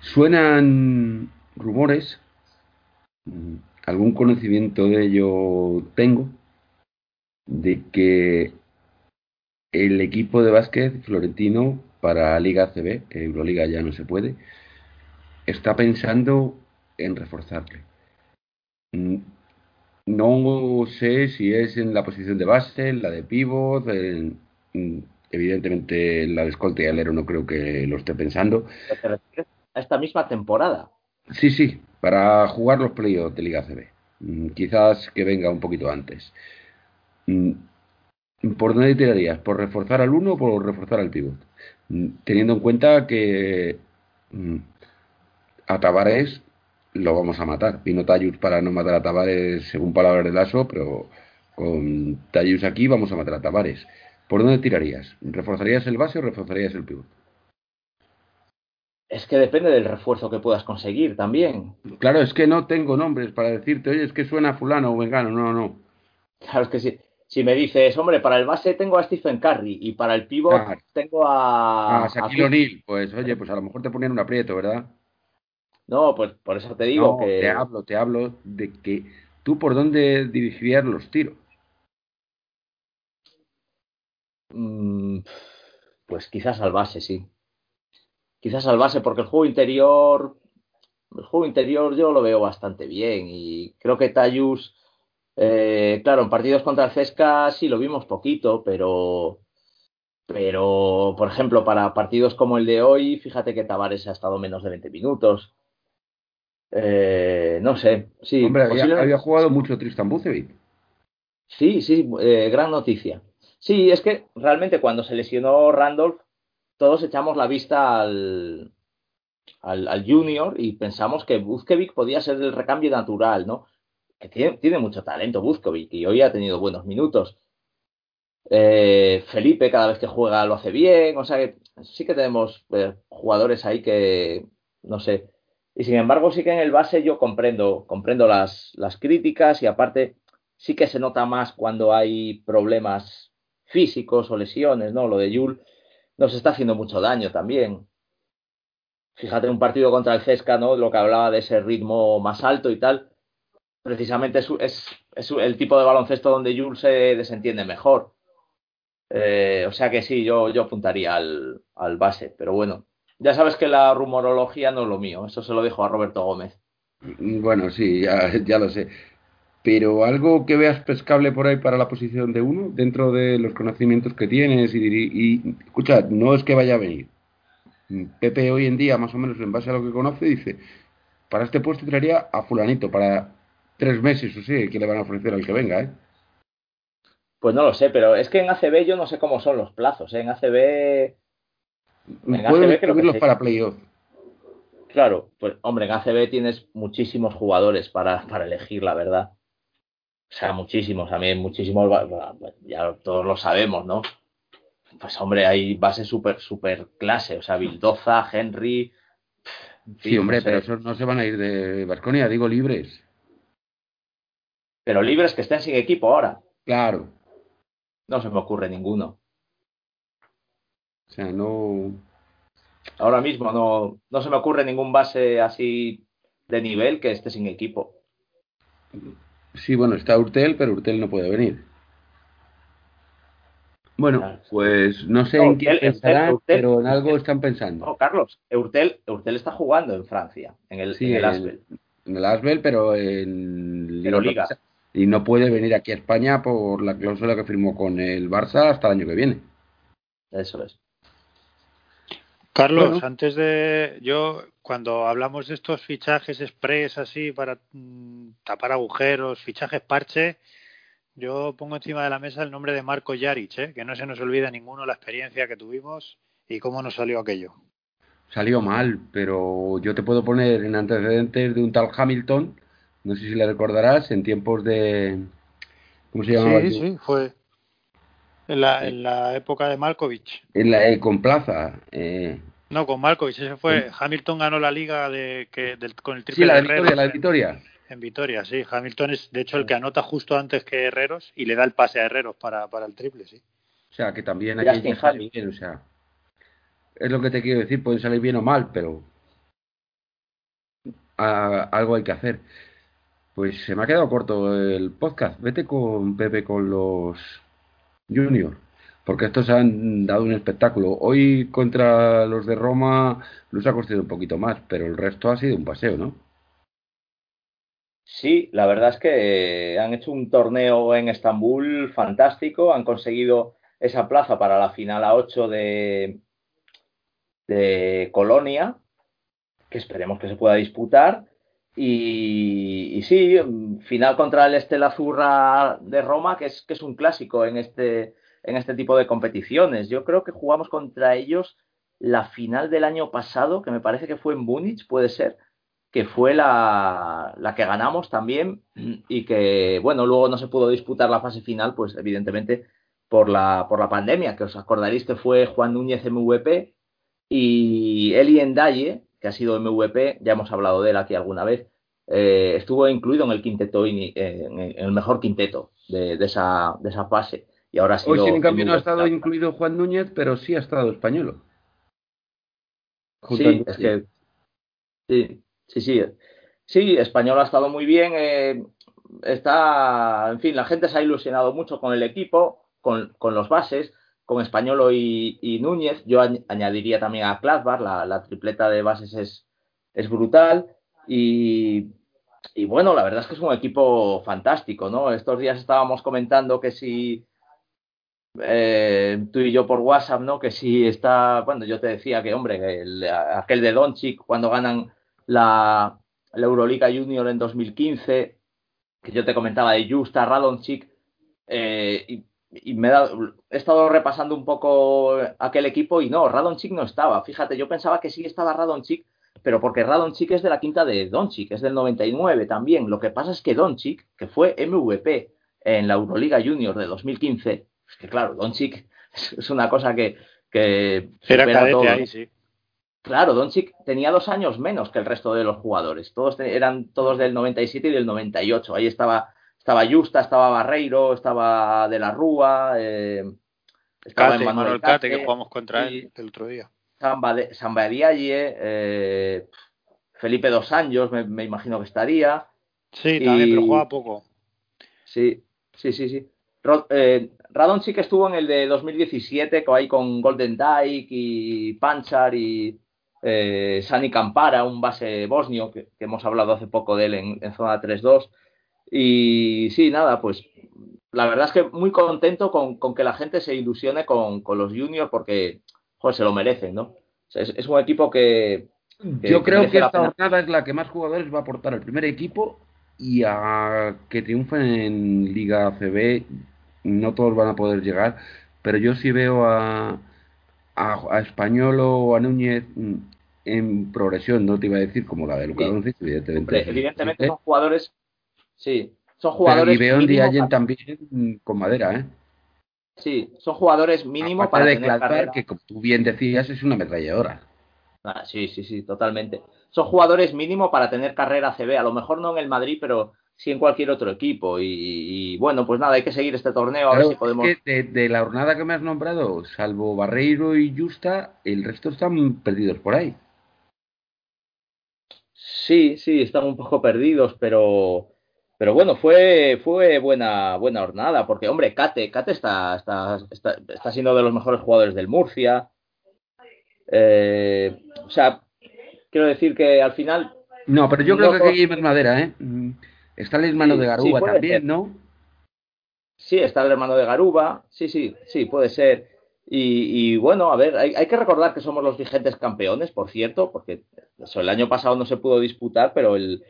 Suenan rumores, mm, algún conocimiento de ello tengo, de que el equipo de básquet florentino para Liga CB, Euroliga ya no se puede, está pensando en reforzarle. Mm, no sé si es en la posición de base, en la de pivot, mm, evidentemente la de escolta y alero no creo que lo esté pensando. ¿Te refieres a esta misma temporada? Sí, sí, para jugar los playoffs de Liga CB. Mm, quizás que venga un poquito antes. Mm, ¿Por dónde tirarías? ¿Por reforzar al uno o por reforzar al pivot? Teniendo en cuenta que a Tavares lo vamos a matar. Vino Tayus para no matar a Tavares, según palabras de Lasso, pero con Tayus aquí vamos a matar a Tavares. ¿Por dónde tirarías? ¿Reforzarías el base o reforzarías el pivot? Es que depende del refuerzo que puedas conseguir también. Claro, es que no tengo nombres para decirte, oye, es que suena fulano o vengano, no, no. Claro, es que si, si me dices, hombre, para el base tengo a Stephen Curry y para el pivot tengo a. A Shaquille O'Neal, pues oye, pues a lo mejor te ponían un aprieto, ¿verdad? No, pues por eso te digo que. Te hablo, te hablo de que tú por dónde dirigirías los tiros. Mm, pues quizás al base, sí. Quizás al base, porque el juego interior. El juego interior yo lo veo bastante bien y creo que Tayus eh, claro, en partidos contra el Cesca sí lo vimos poquito, pero, pero por ejemplo, para partidos como el de hoy, fíjate que Tavares ha estado menos de 20 minutos. Eh, no sé, sí. Hombre, había, jugado mucho Tristan Bucevic. Sí, sí, eh, gran noticia. Sí, es que realmente cuando se lesionó Randolph, todos echamos la vista al, al, al Junior y pensamos que Buzkevic podía ser el recambio natural, ¿no? tiene, mucho talento Buzkovic y hoy ha tenido buenos minutos. Eh, Felipe cada vez que juega lo hace bien, o sea que sí que tenemos eh, jugadores ahí que, no sé, y sin embargo sí que en el base yo comprendo, comprendo las, las críticas y aparte sí que se nota más cuando hay problemas físicos o lesiones, ¿no? Lo de Yul nos está haciendo mucho daño también. Fíjate un partido contra el Cesca, ¿no? Lo que hablaba de ese ritmo más alto y tal precisamente es, es, el tipo de baloncesto donde Jules se desentiende mejor. Eh, o sea que sí, yo, yo apuntaría al, al, base, pero bueno, ya sabes que la rumorología no es lo mío, eso se lo dejo a Roberto Gómez. Bueno, sí, ya, ya lo sé. Pero algo que veas pescable por ahí para la posición de uno, dentro de los conocimientos que tienes, y, y escucha, no es que vaya a venir. Pepe hoy en día, más o menos en base a lo que conoce, dice, para este puesto traería a fulanito, para tres meses o sí, que le van a ofrecer al que venga, ¿eh? Pues no lo sé, pero es que en ACB yo no sé cómo son los plazos. ¿eh? En ACB. Que para playoff. Claro, pues hombre, en ACB tienes muchísimos jugadores para, para elegir, la verdad. O sea, muchísimos, también muchísimos, ya todos lo sabemos, ¿no? Pues hombre, hay base súper, súper clase, o sea, Bildoza, Henry. sí, hombre, pero esos no se van a ir de Vasconia, digo libres. Pero libres que estén sin equipo ahora. Claro. No se me ocurre ninguno. O sea, no. Ahora mismo no, no se me ocurre ningún base así de nivel que esté sin equipo. Sí, bueno, está Urtel, pero Urtel no puede venir. Bueno, pues no sé en qué pensarán, pero en algo están pensando. No, Carlos, Urtel, Urtel está jugando en Francia, en el, sí, en el Asbel. En el Asbel, pero en pero Liga y no puede venir aquí a España por la cláusula que firmó con el Barça hasta el año que viene. Eso es. Carlos, antes de yo, cuando hablamos de estos fichajes express así para mm, tapar agujeros, fichajes parche, yo pongo encima de la mesa el nombre de Marco Jaric, ¿eh? que no se nos olvida ninguno la experiencia que tuvimos y cómo nos salió aquello. Salió mal, pero yo te puedo poner en antecedentes de un tal Hamilton no sé si le recordarás, en tiempos de... ¿Cómo se llamaba? Sí, sí, fue en la, en la época de Malkovich. En la, eh, con Plaza. Eh. No, con Malkovich, ese fue. Hamilton ganó la liga de, que, del, con el triple sí, la de, Vitoria, la de Vitoria. En, Vitoria, sí. Hamilton es, de hecho, el que anota justo antes que Herreros y le da el pase a Herreros para, para el triple, sí. O sea, que también hay que bien, o sea, es lo que te quiero decir, pueden salir bien o mal, pero a, algo hay que hacer. Pues se me ha quedado corto el podcast. Vete con Pepe con los Junior, porque estos han dado un espectáculo. Hoy contra los de Roma los ha costado un poquito más, pero el resto ha sido un paseo, ¿no? Sí, la verdad es que han hecho un torneo en Estambul fantástico, han conseguido esa plaza para la final a 8 de, de Colonia, que esperemos que se pueda disputar. Y, sí, final contra el Estela Azurra de Roma, que es, que es un clásico en este, en este tipo de competiciones. Yo creo que jugamos contra ellos la final del año pasado, que me parece que fue en Múnich, puede ser, que fue la, la que ganamos también y que, bueno, luego no se pudo disputar la fase final, pues evidentemente por la, por la pandemia, que os acordaréis que fue Juan Núñez MVP y Eli Endaye, que ha sido MVP, ya hemos hablado de él aquí alguna vez, eh, estuvo incluido en el quinteto, en, el mejor quinteto de, esa, de esa fase. Y ahora Hoy, en cambio, no ha estado incluido Juan Núñez, pero sí ha estado español. Sí, es que, sí, sí, sí. Sí, español ha estado muy bien. Eh, está, en fin, la gente se ha ilusionado mucho con el equipo, con, con los bases, con Españolo y, Núñez. Yo añadiría también a Klasbar, la, tripleta de bases es, brutal. Y, bueno, la verdad es que es un equipo fantástico, ¿no? Estos días estábamos comentando que si eh, tú y yo por WhatsApp, ¿no? Que si está, bueno, yo te decía que, hombre, aquel de Doncic cuando ganan la, Euroliga Junior en 2015, que yo te comentaba de Justa, Radonchik, eh, y, me he, estado repasando un poco aquel equipo y no, Radonchik no estaba. Fíjate, yo pensaba que sí estaba Radonchik, pero porque Radonchik es de la quinta de Doncic, es del 99 también. Lo que pasa es que Doncic, que fue MVP en la Euroliga Junior de 2015, es que claro, Doncic es una cosa que... que Era cadete ahí, sí. Claro, Doncic tenía dos años menos que el resto de los jugadores. Todos eran todos del 97 y del 98. Ahí estaba, estaba Justa, estaba Barreiro, estaba De la Rúa, eh, estaba Manuel Cate, que jugamos contra él el otro día. Samba Diaye, eh, Felipe Dos Años, me, imagino que estaría. Sí, también, pero juega poco. Sí, sí, sí, sí. Eh, Radon sí que estuvo en el de 2017, ahí con Golden Dyke y Panchar y eh, Sani Campara, un base bosnio, que, hemos hablado hace poco de él en, zona 3-2. Y sí, nada, pues la verdad es que muy contento con, que la gente se ilusione con, los juniors porque joder, se lo merecen, ¿no? es, un equipo que... Yo creo que esta jornada es la que más jugadores va a aportar al primer equipo y a que triunfen en Liga CB. No todos van a poder llegar, pero yo sí veo a, a, Español o a Núñez mm, en progresión, no te iba a decir como la de Lucas evidentemente. evidentemente son jugadores, sí, son jugadores. y veo en Diallen también con madera, ¿eh? Sí, son jugadores mínimo para de tener que como tú bien decías es una ametralladora. Ah, sí, sí, sí, totalmente. Son jugadores mínimo para tener carrera CB, a lo mejor no en el Madrid, pero sí en cualquier otro equipo. Y, bueno, pues nada, hay que seguir este torneo a ver si podemos. de, la jornada que me has nombrado, salvo Barreiro y Justa, el resto están perdidos por ahí. Sí, sí, están un poco perdidos, pero. Pero bueno, fue, fue buena, buena jornada, porque, hombre, Kate, Kate está, está, está, siendo de los mejores jugadores del Murcia. Eh, o sea, quiero decir que al final. No, pero yo creo que aquí hay más madera, ¿eh? Está el hermano de Garuba también, ¿no? Sí, está el hermano de Garuba. Sí, sí, sí, puede ser. Y, bueno, a ver, hay, que recordar que somos los vigentes campeones, por cierto, porque el año pasado no se pudo disputar, pero el,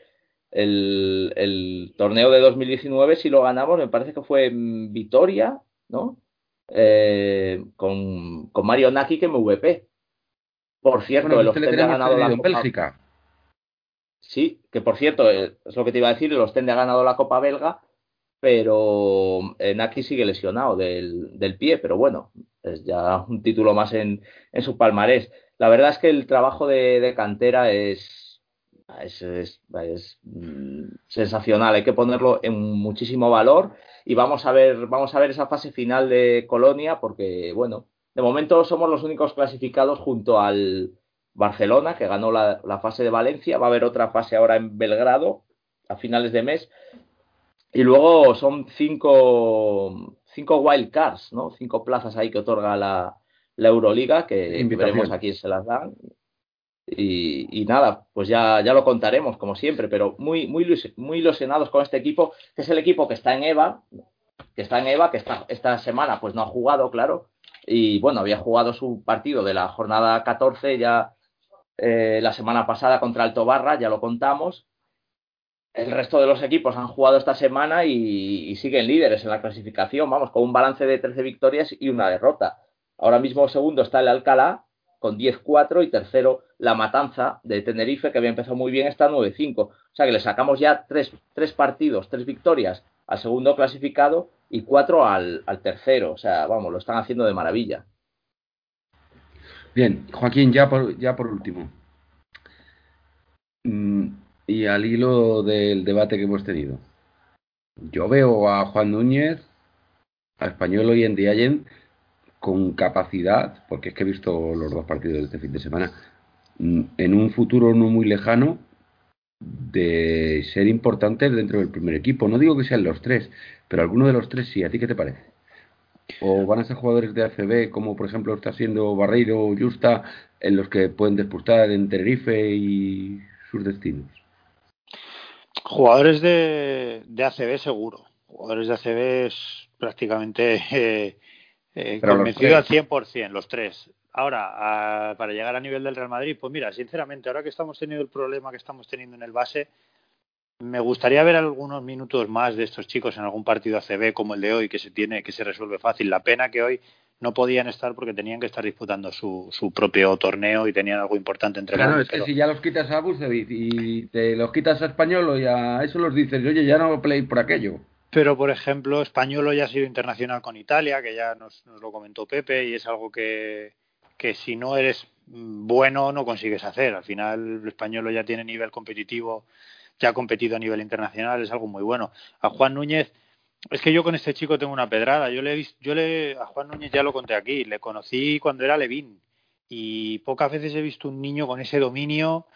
el, torneo de 2019 sí lo ganamos, me parece que fue en Vitoria, ¿no? Eh, con, con, Mario Naki que MVP. Por cierto, el Ostende ha ganado la Bélgica. Sí, que por cierto, eh, es lo que te iba a decir, el Ostende ha ganado la Copa Belga, pero eh, Naki sigue lesionado del, del, pie, pero bueno, es ya un título más en, en su palmarés. La verdad es que el trabajo de, cantera es, es, mm, sensacional, hay que ponerlo en muchísimo valor y vamos a ver, vamos a ver esa fase final de Colonia porque, bueno, de momento somos los únicos clasificados junto al, Barcelona, que ganó la, fase de Valencia, va a haber otra fase ahora en Belgrado a finales de mes. Y luego son cinco, cinco wild cards, ¿no? Cinco plazas ahí que otorga la, la Euroliga, que veremos a quién se las dan. Y, nada, pues ya, ya lo contaremos, como siempre, pero muy, muy, muy ilusionados con este equipo, que es el equipo que está en EVA, que está en EVA, que está, esta semana pues no ha jugado, claro, y bueno, había jugado su partido de la jornada 14 ya eh, la semana pasada contra Alto Barra, ya lo contamos. El resto de los equipos han jugado esta semana y, siguen líderes en la clasificación, vamos, con un balance de 13 victorias y una derrota. Ahora mismo segundo está el Alcalá con 10-4 y tercero la Matanza de Tenerife, que había empezado muy bien, está 9-5. O sea que le sacamos ya tres, tres partidos, tres victorias al segundo clasificado y cuatro al, al tercero. O sea, vamos, lo están haciendo de maravilla. Bien, Joaquín, ya por, ya por último. Mm, y al hilo del debate que hemos tenido. Yo veo a Juan Núñez, a Español hoy en día con capacidad, porque es que he visto los dos partidos de este fin de semana, mm, en un futuro no muy lejano de ser importantes dentro del primer equipo. No digo que sean los tres, pero alguno de los tres sí. ¿A ti qué te parece? ¿O van a ser jugadores de ACB como por ejemplo está siendo Barreiro o Justa en los que pueden disputar en Tenerife y sus destinos? Jugadores de, ACB seguro. Jugadores de ACB es prácticamente eh, eh, convencido al 100%, los tres. Ahora, para llegar a nivel del Real Madrid, pues mira, sinceramente, ahora que estamos teniendo el problema que estamos teniendo en el base, me gustaría ver algunos minutos más de estos chicos en algún partido ACB como el de hoy, que se tiene, que se resuelve fácil. La pena que hoy no podían estar porque tenían que estar disputando su, su propio torneo y tenían algo importante entre Claro, es que si ya los quitas a Bucevic y te los quitas a Español, o ya eso los dices, oye, ya no play por aquello. Pero, por ejemplo, Español ya ha sido internacional con Italia, que ya nos, nos lo comentó Pepe, y es algo que, que si no eres bueno no consigues hacer. Al final el español ya tiene nivel competitivo, ya ha competido a nivel internacional, es algo muy bueno. A Juan Núñez, es que yo con este chico tengo una pedrada. Yo le yo le a Juan Núñez ya lo conté aquí, le conocí cuando era Levín y pocas veces he visto un niño con ese dominio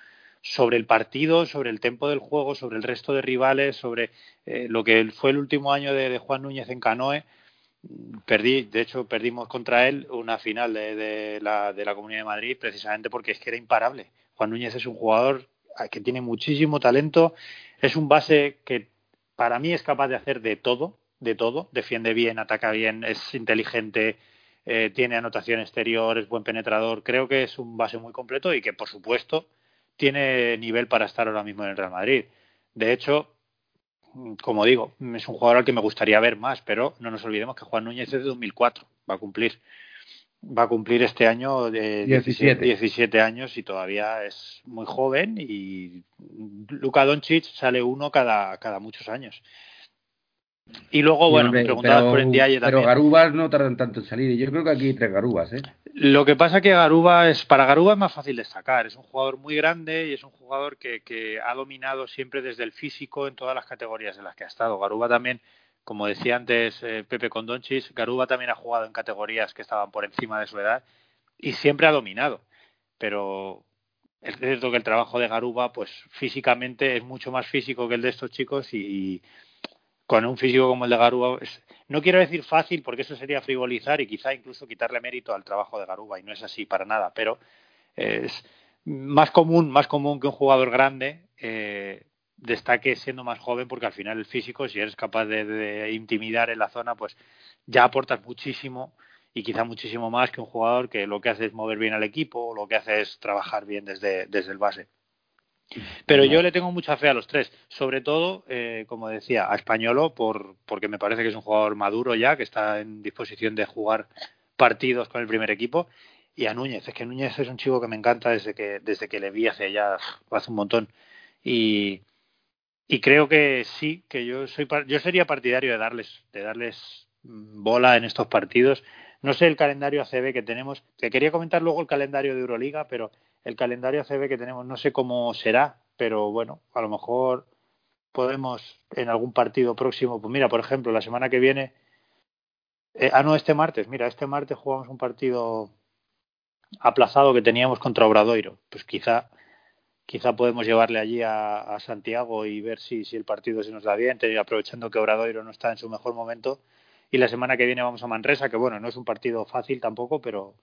sobre el partido, sobre el tempo del juego, sobre el resto de rivales, sobre eh, lo que fue el último año de Juan Núñez en Canoe perdí, de hecho perdimos contra él una final de, la, de la Comunidad de Madrid precisamente porque es que era imparable. Juan Núñez es un jugador que tiene muchísimo talento, es un base que para mí es capaz de hacer de todo, de todo, defiende bien, ataca bien, es inteligente, eh, tiene anotación exterior, es buen penetrador, creo que es un base muy completo y que por supuesto tiene nivel para estar ahora mismo en el Real Madrid. De hecho, como digo, es un jugador al que me gustaría ver más, pero no nos olvidemos que Juan Núñez es de 2004, va a cumplir va a cumplir este año de 17. 17 años y todavía es muy joven y Luka Doncic sale uno cada, cada muchos años. Y luego, bueno, me preguntabas por Ndiaye también. Pero Garubas no tardan tanto en salir. Y yo creo que aquí hay tres Garubas, ¿eh? Lo que pasa que Garuba es, para Garuba es más fácil destacar. Es un jugador muy grande y es un jugador que, que ha dominado siempre desde el físico en todas las categorías en las que ha estado. Garuba también, como decía antes eh, Pepe Condonchis, Garuba también ha jugado en categorías que estaban por encima de su edad y siempre ha dominado. Pero es cierto que el trabajo de Garuba, pues físicamente es mucho más físico que el de estos chicos y con un físico como el de Garuba, no quiero decir fácil porque eso sería frivolizar y quizá incluso quitarle mérito al trabajo de Garuba y no es así para nada, pero es más común, más común que un jugador grande eh, destaque siendo más joven porque al final el físico, si eres capaz de, intimidar en la zona, pues ya aportas muchísimo y quizá muchísimo más que un jugador que lo que hace es mover bien al equipo o lo que hace es trabajar bien desde, desde el base. Pero yo le tengo mucha fe a los tres, sobre todo, eh, como decía, a Españolo, por, porque me parece que es un jugador maduro ya, que está en disposición de jugar partidos con el primer equipo, y a Núñez. Es que Núñez es un chico que me encanta desde que, desde que le vi hace ya hace un montón. Y, y creo que sí, que yo soy yo sería partidario de darles, de darles bola en estos partidos. No sé el calendario ACB que tenemos, que quería comentar luego el calendario de Euroliga, pero el calendario ACB que tenemos no sé cómo será, pero bueno, a lo mejor podemos en algún partido próximo, pues mira, por ejemplo, la semana que viene, eh, ah, no, este martes, mira, este martes jugamos un partido aplazado que teníamos contra Obradoiro, pues quizá quizá podemos llevarle allí a, Santiago y ver si, si el partido se nos da bien, aprovechando que Obradoiro no está en su mejor momento. Y la semana que viene vamos a Manresa, que bueno, no es un partido fácil tampoco, pero,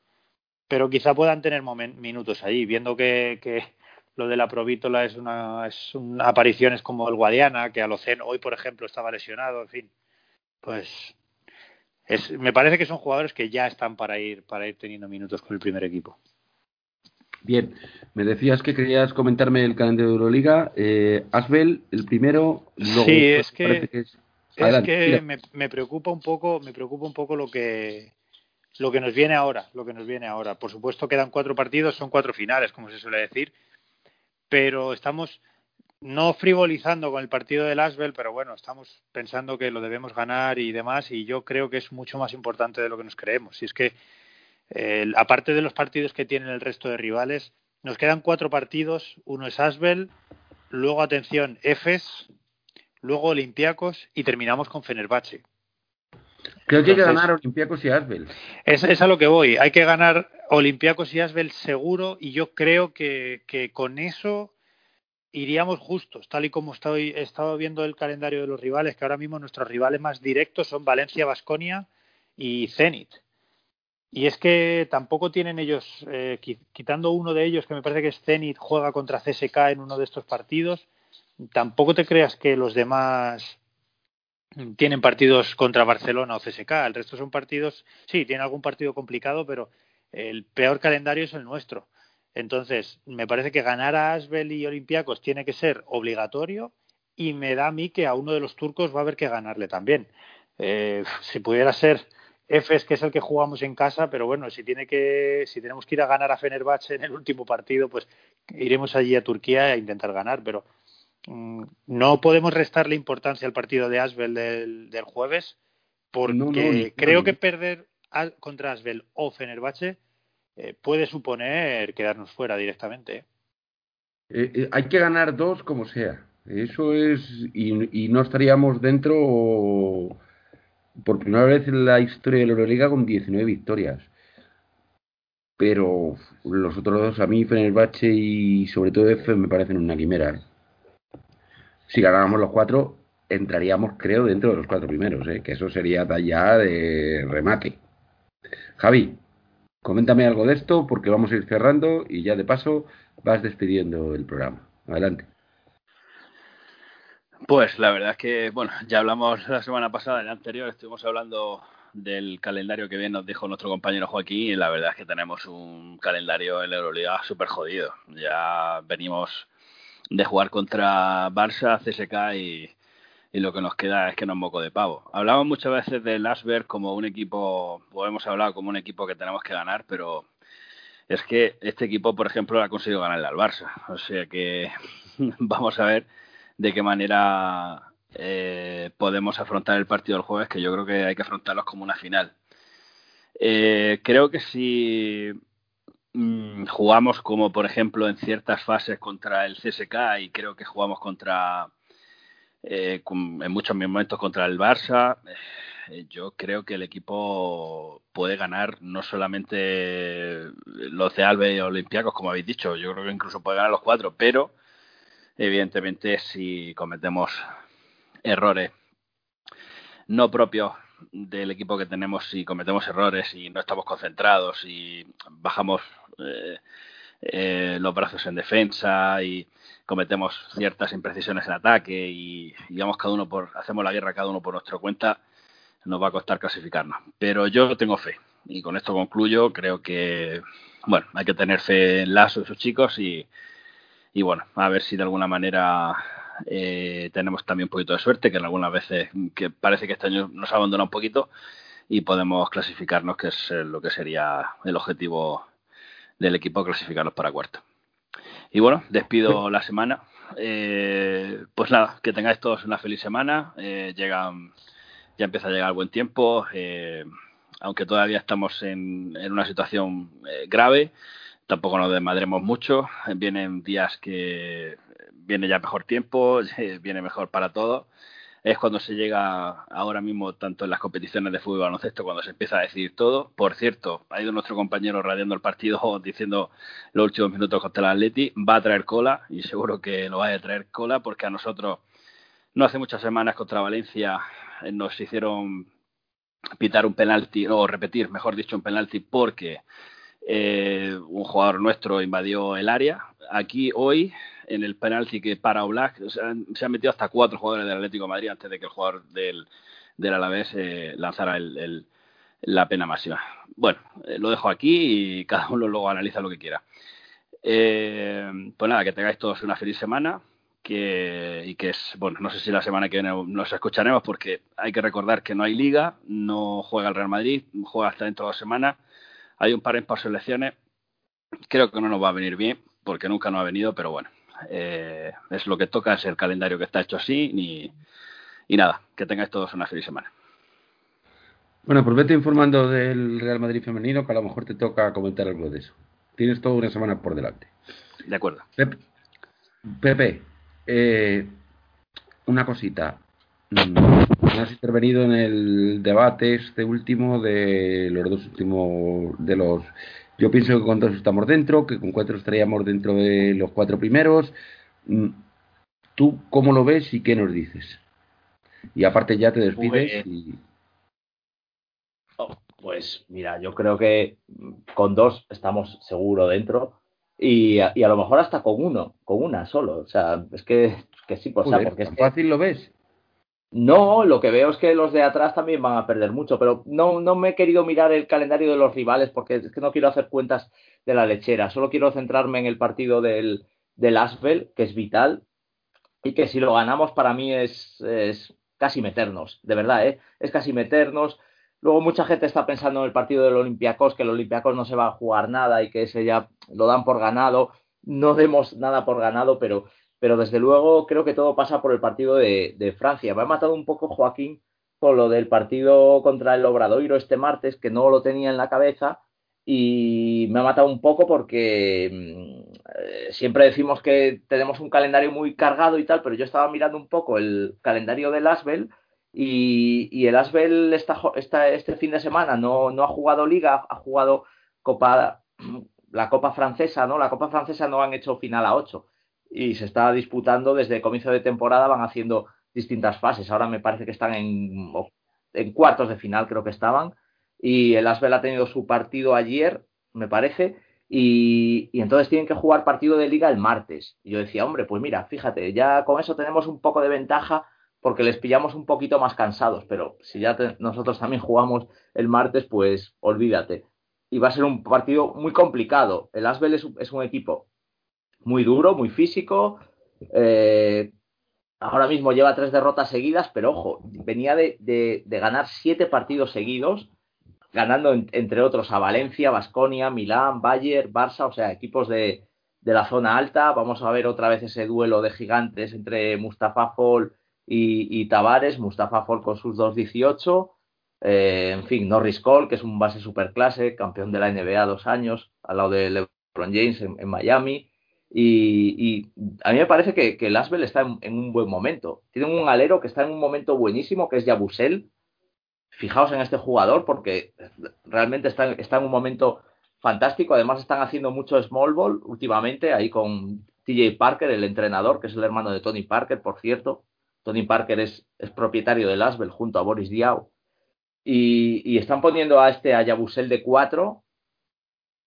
pero quizá puedan tener minutos ahí, viendo que, que lo de la Provítola es una, es una aparición, es como el Guadiana, que Alocen hoy, por ejemplo, estaba lesionado, en fin, pues es, me parece que son jugadores que ya están para ir, para ir teniendo minutos con el primer equipo. Bien, me decías que querías comentarme el calendario de Euroliga. Eh, Asbel, el primero. sí, es que, es, que me, me, preocupa un poco, me preocupa un poco lo que lo que nos viene ahora, lo que nos viene ahora. Por supuesto quedan cuatro partidos, son cuatro finales, como se suele decir, pero estamos no frivolizando con el partido del Asbel, pero bueno, estamos pensando que lo debemos ganar y demás, y yo creo que es mucho más importante de lo que nos creemos. Y es que, eh, aparte de los partidos que tienen el resto de rivales, nos quedan cuatro partidos, uno es Asbel, luego atención, Efes, luego Olympiacos y terminamos con Fenerbahce. Creo que hay que ganar Olympiacos y Asbel. Es, es, a lo que voy. Hay que ganar Olympiacos y Asbel seguro y yo creo que, que con eso iríamos justos, tal y como estoy, he estado viendo el calendario de los rivales, que ahora mismo nuestros rivales más directos son Valencia, Basconia y Zenit. Y es que tampoco tienen ellos, eh, quitando uno de ellos, que me parece que es Zenit, juega contra CSK en uno de estos partidos, tampoco te creas que los demás tienen partidos contra Barcelona o CSK. El resto son partidos, sí, tienen algún partido complicado, pero el peor calendario es el nuestro. Entonces, me parece que ganar a Asbel y Olympiacos tiene que ser obligatorio y me da a mí que a uno de los turcos va a haber que ganarle también. Eh, si pudiera ser Efes, que es el que jugamos en casa, pero bueno, si tiene que, si tenemos que ir a ganar a Fenerbahce en el último partido, pues iremos allí a Turquía a intentar ganar, pero no podemos restarle importancia al partido de Asbel del, del jueves, porque creo que perder contra Asbel o Fenerbahce eh, puede suponer quedarnos fuera directamente. Eh, eh, hay que ganar dos como sea. Eso es. Y, no estaríamos dentro por primera vez en la historia de la Euroliga con 19 victorias. Pero los otros dos, a mí, Fenerbahce y sobre todo F, me parecen una quimera. Si ganáramos los cuatro, entraríamos, creo, dentro de los cuatro primeros, que eso sería ya de remate. Javi. Coméntame algo de esto porque vamos a ir cerrando y ya de paso vas despidiendo el programa. Adelante. Pues la verdad es que, bueno, ya hablamos la semana pasada, en el anterior, estuvimos hablando del calendario que bien nos dijo nuestro compañero Joaquín y la verdad es que tenemos un calendario en la Euroliga súper jodido. Ya venimos de jugar contra Barça, CSK y, y lo que nos queda es que nos moco de pavo. Hablamos muchas veces del Asberg como un equipo, o hemos hablado como un equipo que tenemos que ganar, pero es que este equipo, por ejemplo, ha conseguido ganarle al Barça. O sea que vamos a ver de qué manera eh, podemos afrontar el partido del jueves, que yo creo que hay que afrontarlos como una final. Eh, creo que si mm, jugamos como, por ejemplo, en ciertas fases contra el CSK y creo que jugamos contra eh, en muchos momentos contra el Barça. Eh, yo creo que el equipo puede ganar no solamente los de Albe y Olympiacos, como habéis dicho, yo creo que incluso puede ganar los cuatro, pero evidentemente si cometemos errores no propios del equipo que tenemos, si cometemos errores y no estamos concentrados y bajamos eh, los brazos en defensa y cometemos ciertas imprecisiones en ataque y cada uno por hacemos la guerra cada uno por nuestra cuenta nos va a costar clasificarnos. Pero yo tengo fe y con esto concluyo creo que bueno hay que tener fe en Lazo y sus chicos y, y bueno a ver si de alguna manera eh, tenemos también un poquito de suerte que en algunas veces que parece que este año nos ha abandonado un poquito y podemos clasificarnos que es lo que sería el objetivo del equipo clasificarnos para cuarto y bueno, despido la semana. Eh, pues nada, que tengáis todos una feliz semana. Eh, llega, ya empieza a llegar el buen tiempo. Eh, aunque todavía estamos en, en una situación eh, grave, tampoco nos desmadremos mucho. Vienen días que viene ya mejor tiempo, viene mejor para todos es cuando se llega ahora mismo tanto en las competiciones de fútbol y baloncesto cuando se empieza a decidir todo. Por cierto, ha ido nuestro compañero radiando el partido diciendo los últimos minutos contra el Atleti, va a traer cola y seguro que lo va a traer cola porque a nosotros no hace muchas semanas contra Valencia eh, nos hicieron pitar un penalti o repetir, mejor dicho, un penalti porque eh, un jugador nuestro invadió el área. Aquí hoy en el penalti que para Oblak se han, metido hasta cuatro jugadores del Atlético Madrid antes de que el jugador del, del Alavés eh, lanzara el, la pena máxima. Bueno, eh, lo dejo aquí y cada uno luego analiza lo que quiera. Eh, pues nada, que tengáis todos una feliz semana que, y que es, bueno, no sé si la semana que viene nos escucharemos porque hay que recordar que no hay liga, no juega el Real Madrid, juega hasta dentro de dos semanas, hay un par en por selecciones, creo que no nos va a venir bien porque nunca nos ha venido, pero bueno, eh, es lo que toca, es el calendario que está hecho así y nada, que tengáis todos una feliz semana. Bueno, pues vete informando del Real Madrid femenino, que a lo mejor te toca comentar algo de eso. Tienes toda una semana por delante. De acuerdo. Pepe, Eh, una cosita. Mm, has intervenido en el debate este último de los dos últimos de los yo pienso que con dos estamos dentro, que con cuatro estaríamos dentro de los cuatro primeros. Mm, ¿Tú cómo lo ves y qué nos dices? Y aparte ya te despides y... Oh, pues mira, yo creo que con dos estamos seguro dentro y, a lo mejor hasta con uno, con una solo. O sea, es que, que sí, pues, porque es fácil lo ves. No, lo que veo es que los de atrás también van a perder mucho, pero no, no me he querido mirar el calendario de los rivales porque es que no quiero hacer cuentas de la lechera, solo quiero centrarme en el partido del, del Asbel, que es vital, y que si lo ganamos para mí es, es casi meternos, de verdad, ¿eh? es casi meternos. Luego mucha gente está pensando en el partido del Olympiacos, que el Olympiacos no se va a jugar nada y que ese ya lo dan por ganado. No demos nada por ganado, pero pero desde luego creo que todo pasa por el partido de, Francia. Me ha matado un poco Joaquín con lo del partido contra el Obradoiro este martes, que no lo tenía en la cabeza, y me ha matado un poco porque mm, eh, siempre decimos que tenemos un calendario muy cargado y tal, pero yo estaba mirando un poco el calendario del Asbel y, el Asbel este fin de semana no, no ha jugado liga, ha jugado Copa, la Copa Francesa, ¿no? La Copa Francesa no han hecho final a 8 y se está disputando desde el comienzo de temporada, van haciendo distintas fases. Ahora me parece que están en, en cuartos de final, creo que estaban. Y el Asbel ha tenido su partido ayer, me parece, y, entonces tienen que jugar partido de liga el martes. Y yo decía, hombre, pues mira, fíjate, ya con eso tenemos un poco de ventaja porque les pillamos un poquito más cansados, pero si ya nosotros también jugamos el martes, pues olvídate. Y va a ser un partido muy complicado. El Asbel es un equipo muy duro, muy físico. Eh, ahora mismo lleva tres derrotas seguidas, pero ojo, venía de, ganar siete partidos seguidos, ganando entre otros a Valencia, Basconia, Milán, Bayern, Barça, o sea, equipos de, la zona alta. Vamos a ver otra vez ese duelo de gigantes entre Mustafa Fall y, Tavares, Mustafa Fall con sus 2.18. Eh, en fin, Norris Cole, que es un base superclase, campeón de la NBA dos años, al lado de LeBron James en Miami. Y, a mí me parece que, el Asbel está en, un buen momento. Tienen un alero que está en un momento buenísimo, que es Yabusel. Fijaos en este jugador porque realmente está, en un momento fantástico. Además están haciendo mucho small ball últimamente, ahí con TJ Parker, el entrenador, que es el hermano de Tony Parker, por cierto. Tony Parker es, es propietario del Asbel junto a Boris Diaw. Y, están poniendo a este a Yabusel de 4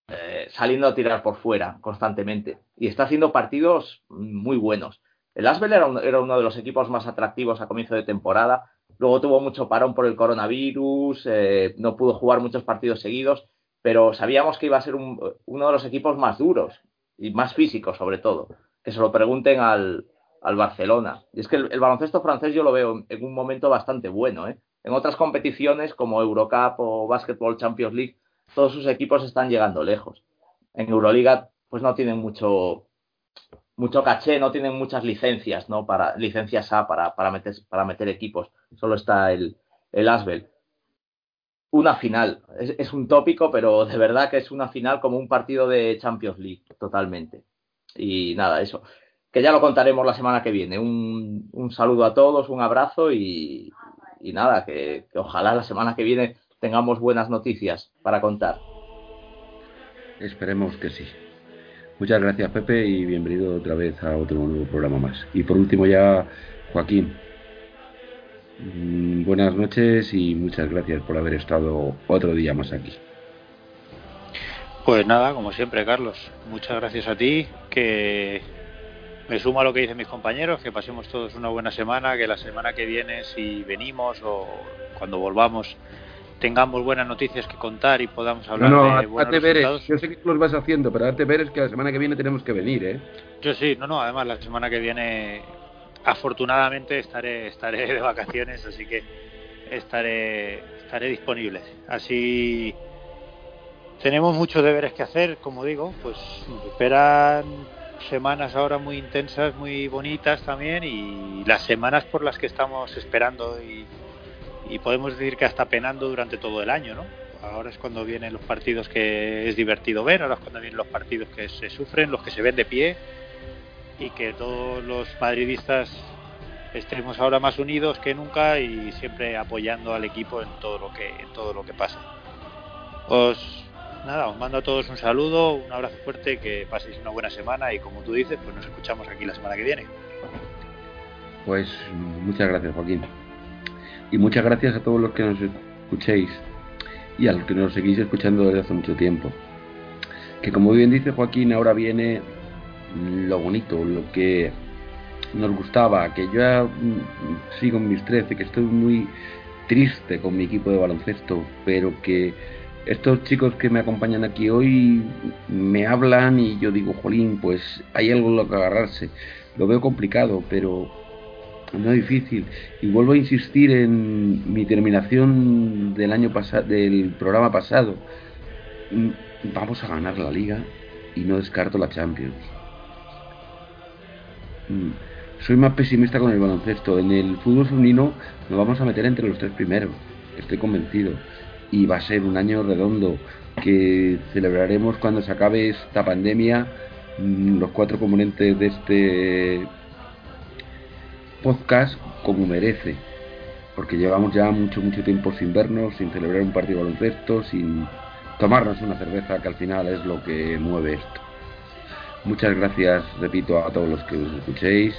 eh, saliendo a tirar por fuera constantemente. Y está haciendo partidos muy buenos. El Asbel era, uno de los equipos más atractivos a comienzo de temporada. Luego tuvo mucho parón por el coronavirus, eh, no pudo jugar muchos partidos seguidos, pero sabíamos que iba a ser uno de los equipos más duros y más físicos, sobre todo. Que se lo pregunten al, Barcelona. Y es que el, baloncesto francés yo lo veo en un momento bastante bueno. ¿eh? En otras competiciones como Eurocup o Basketball Champions League todos sus equipos están llegando lejos. En Euroliga, pues no tienen mucho, mucho caché, no tienen muchas licencias, ¿no? Para, licencias A para, para, meter, para meter equipos. Solo está el, el Asbel. Una final. Es, un tópico, pero de verdad que es una final como un partido de Champions League, totalmente. Y nada, eso. Que ya lo contaremos la semana que viene. Un, un saludo a todos, un abrazo y, y nada, que, que ojalá la semana que viene tengamos buenas noticias para contar. Esperemos que sí. Muchas gracias Pepe y bienvenido otra vez a otro nuevo programa más. Y por último ya Joaquín. Mm, buenas noches y muchas gracias por haber estado otro día más aquí. Pues nada, como siempre, Carlos, muchas gracias a ti, que me sumo a lo que dicen mis compañeros, que pasemos todos una buena semana, que la semana que viene, si venimos o cuando volvamos, tengamos buenas noticias que contar y podamos hablar no, de buenos resultados. Yo sé que tú los vas haciendo, pero date ver es que la semana que viene tenemos que venir, ¿eh? Yo sí, no, no, además la semana que viene afortunadamente estaré estaré de vacaciones, así que estaré estaré disponible. Así tenemos muchos deberes que hacer, como digo, pues esperan semanas ahora muy intensas, muy bonitas también y las semanas por las que estamos esperando y y podemos decir que hasta penando durante todo el año, ¿no? Ahora es cuando vienen los partidos que es divertido ver, ahora es cuando vienen los partidos que se sufren, los que se ven de pie y que todos los madridistas estemos ahora más unidos que nunca y siempre apoyando al equipo en todo lo que en todo lo que pasa. Os nada, os mando a todos un saludo, un abrazo fuerte, que paséis una buena semana y como tú dices, pues nos escuchamos aquí la semana que viene. Pues muchas gracias, Joaquín. Y muchas gracias a todos los que nos escuchéis y a los que nos seguís escuchando desde hace mucho tiempo. Que como bien dice Joaquín, ahora viene lo bonito, lo que nos gustaba, que yo ya mm, sigo en mis 13, que estoy muy triste con mi equipo de baloncesto, pero que estos chicos que me acompañan aquí hoy me hablan y yo digo, Jolín, pues hay algo en lo que agarrarse. Lo veo complicado, pero no difícil. Y vuelvo a insistir en mi terminación del año pasado, del programa pasado. Mm, vamos a ganar la liga y no descarto la Champions. Mm, soy más pesimista con el baloncesto. En el fútbol femenino nos vamos a meter entre los tres primeros. Estoy convencido y va a ser un año redondo que celebraremos cuando se acabe esta pandemia mm, los cuatro componentes de este podcast como merece porque llevamos ya mucho mucho tiempo sin vernos sin celebrar un partido de baloncesto sin tomarnos una cerveza que al final es lo que mueve esto. Muchas gracias repito a todos los que os escuchéis.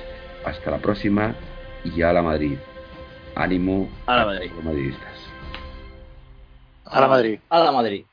Hasta la próxima y a la Madrid. Ánimo a la Madrid. madridistas. A la Madrid. A la Madrid.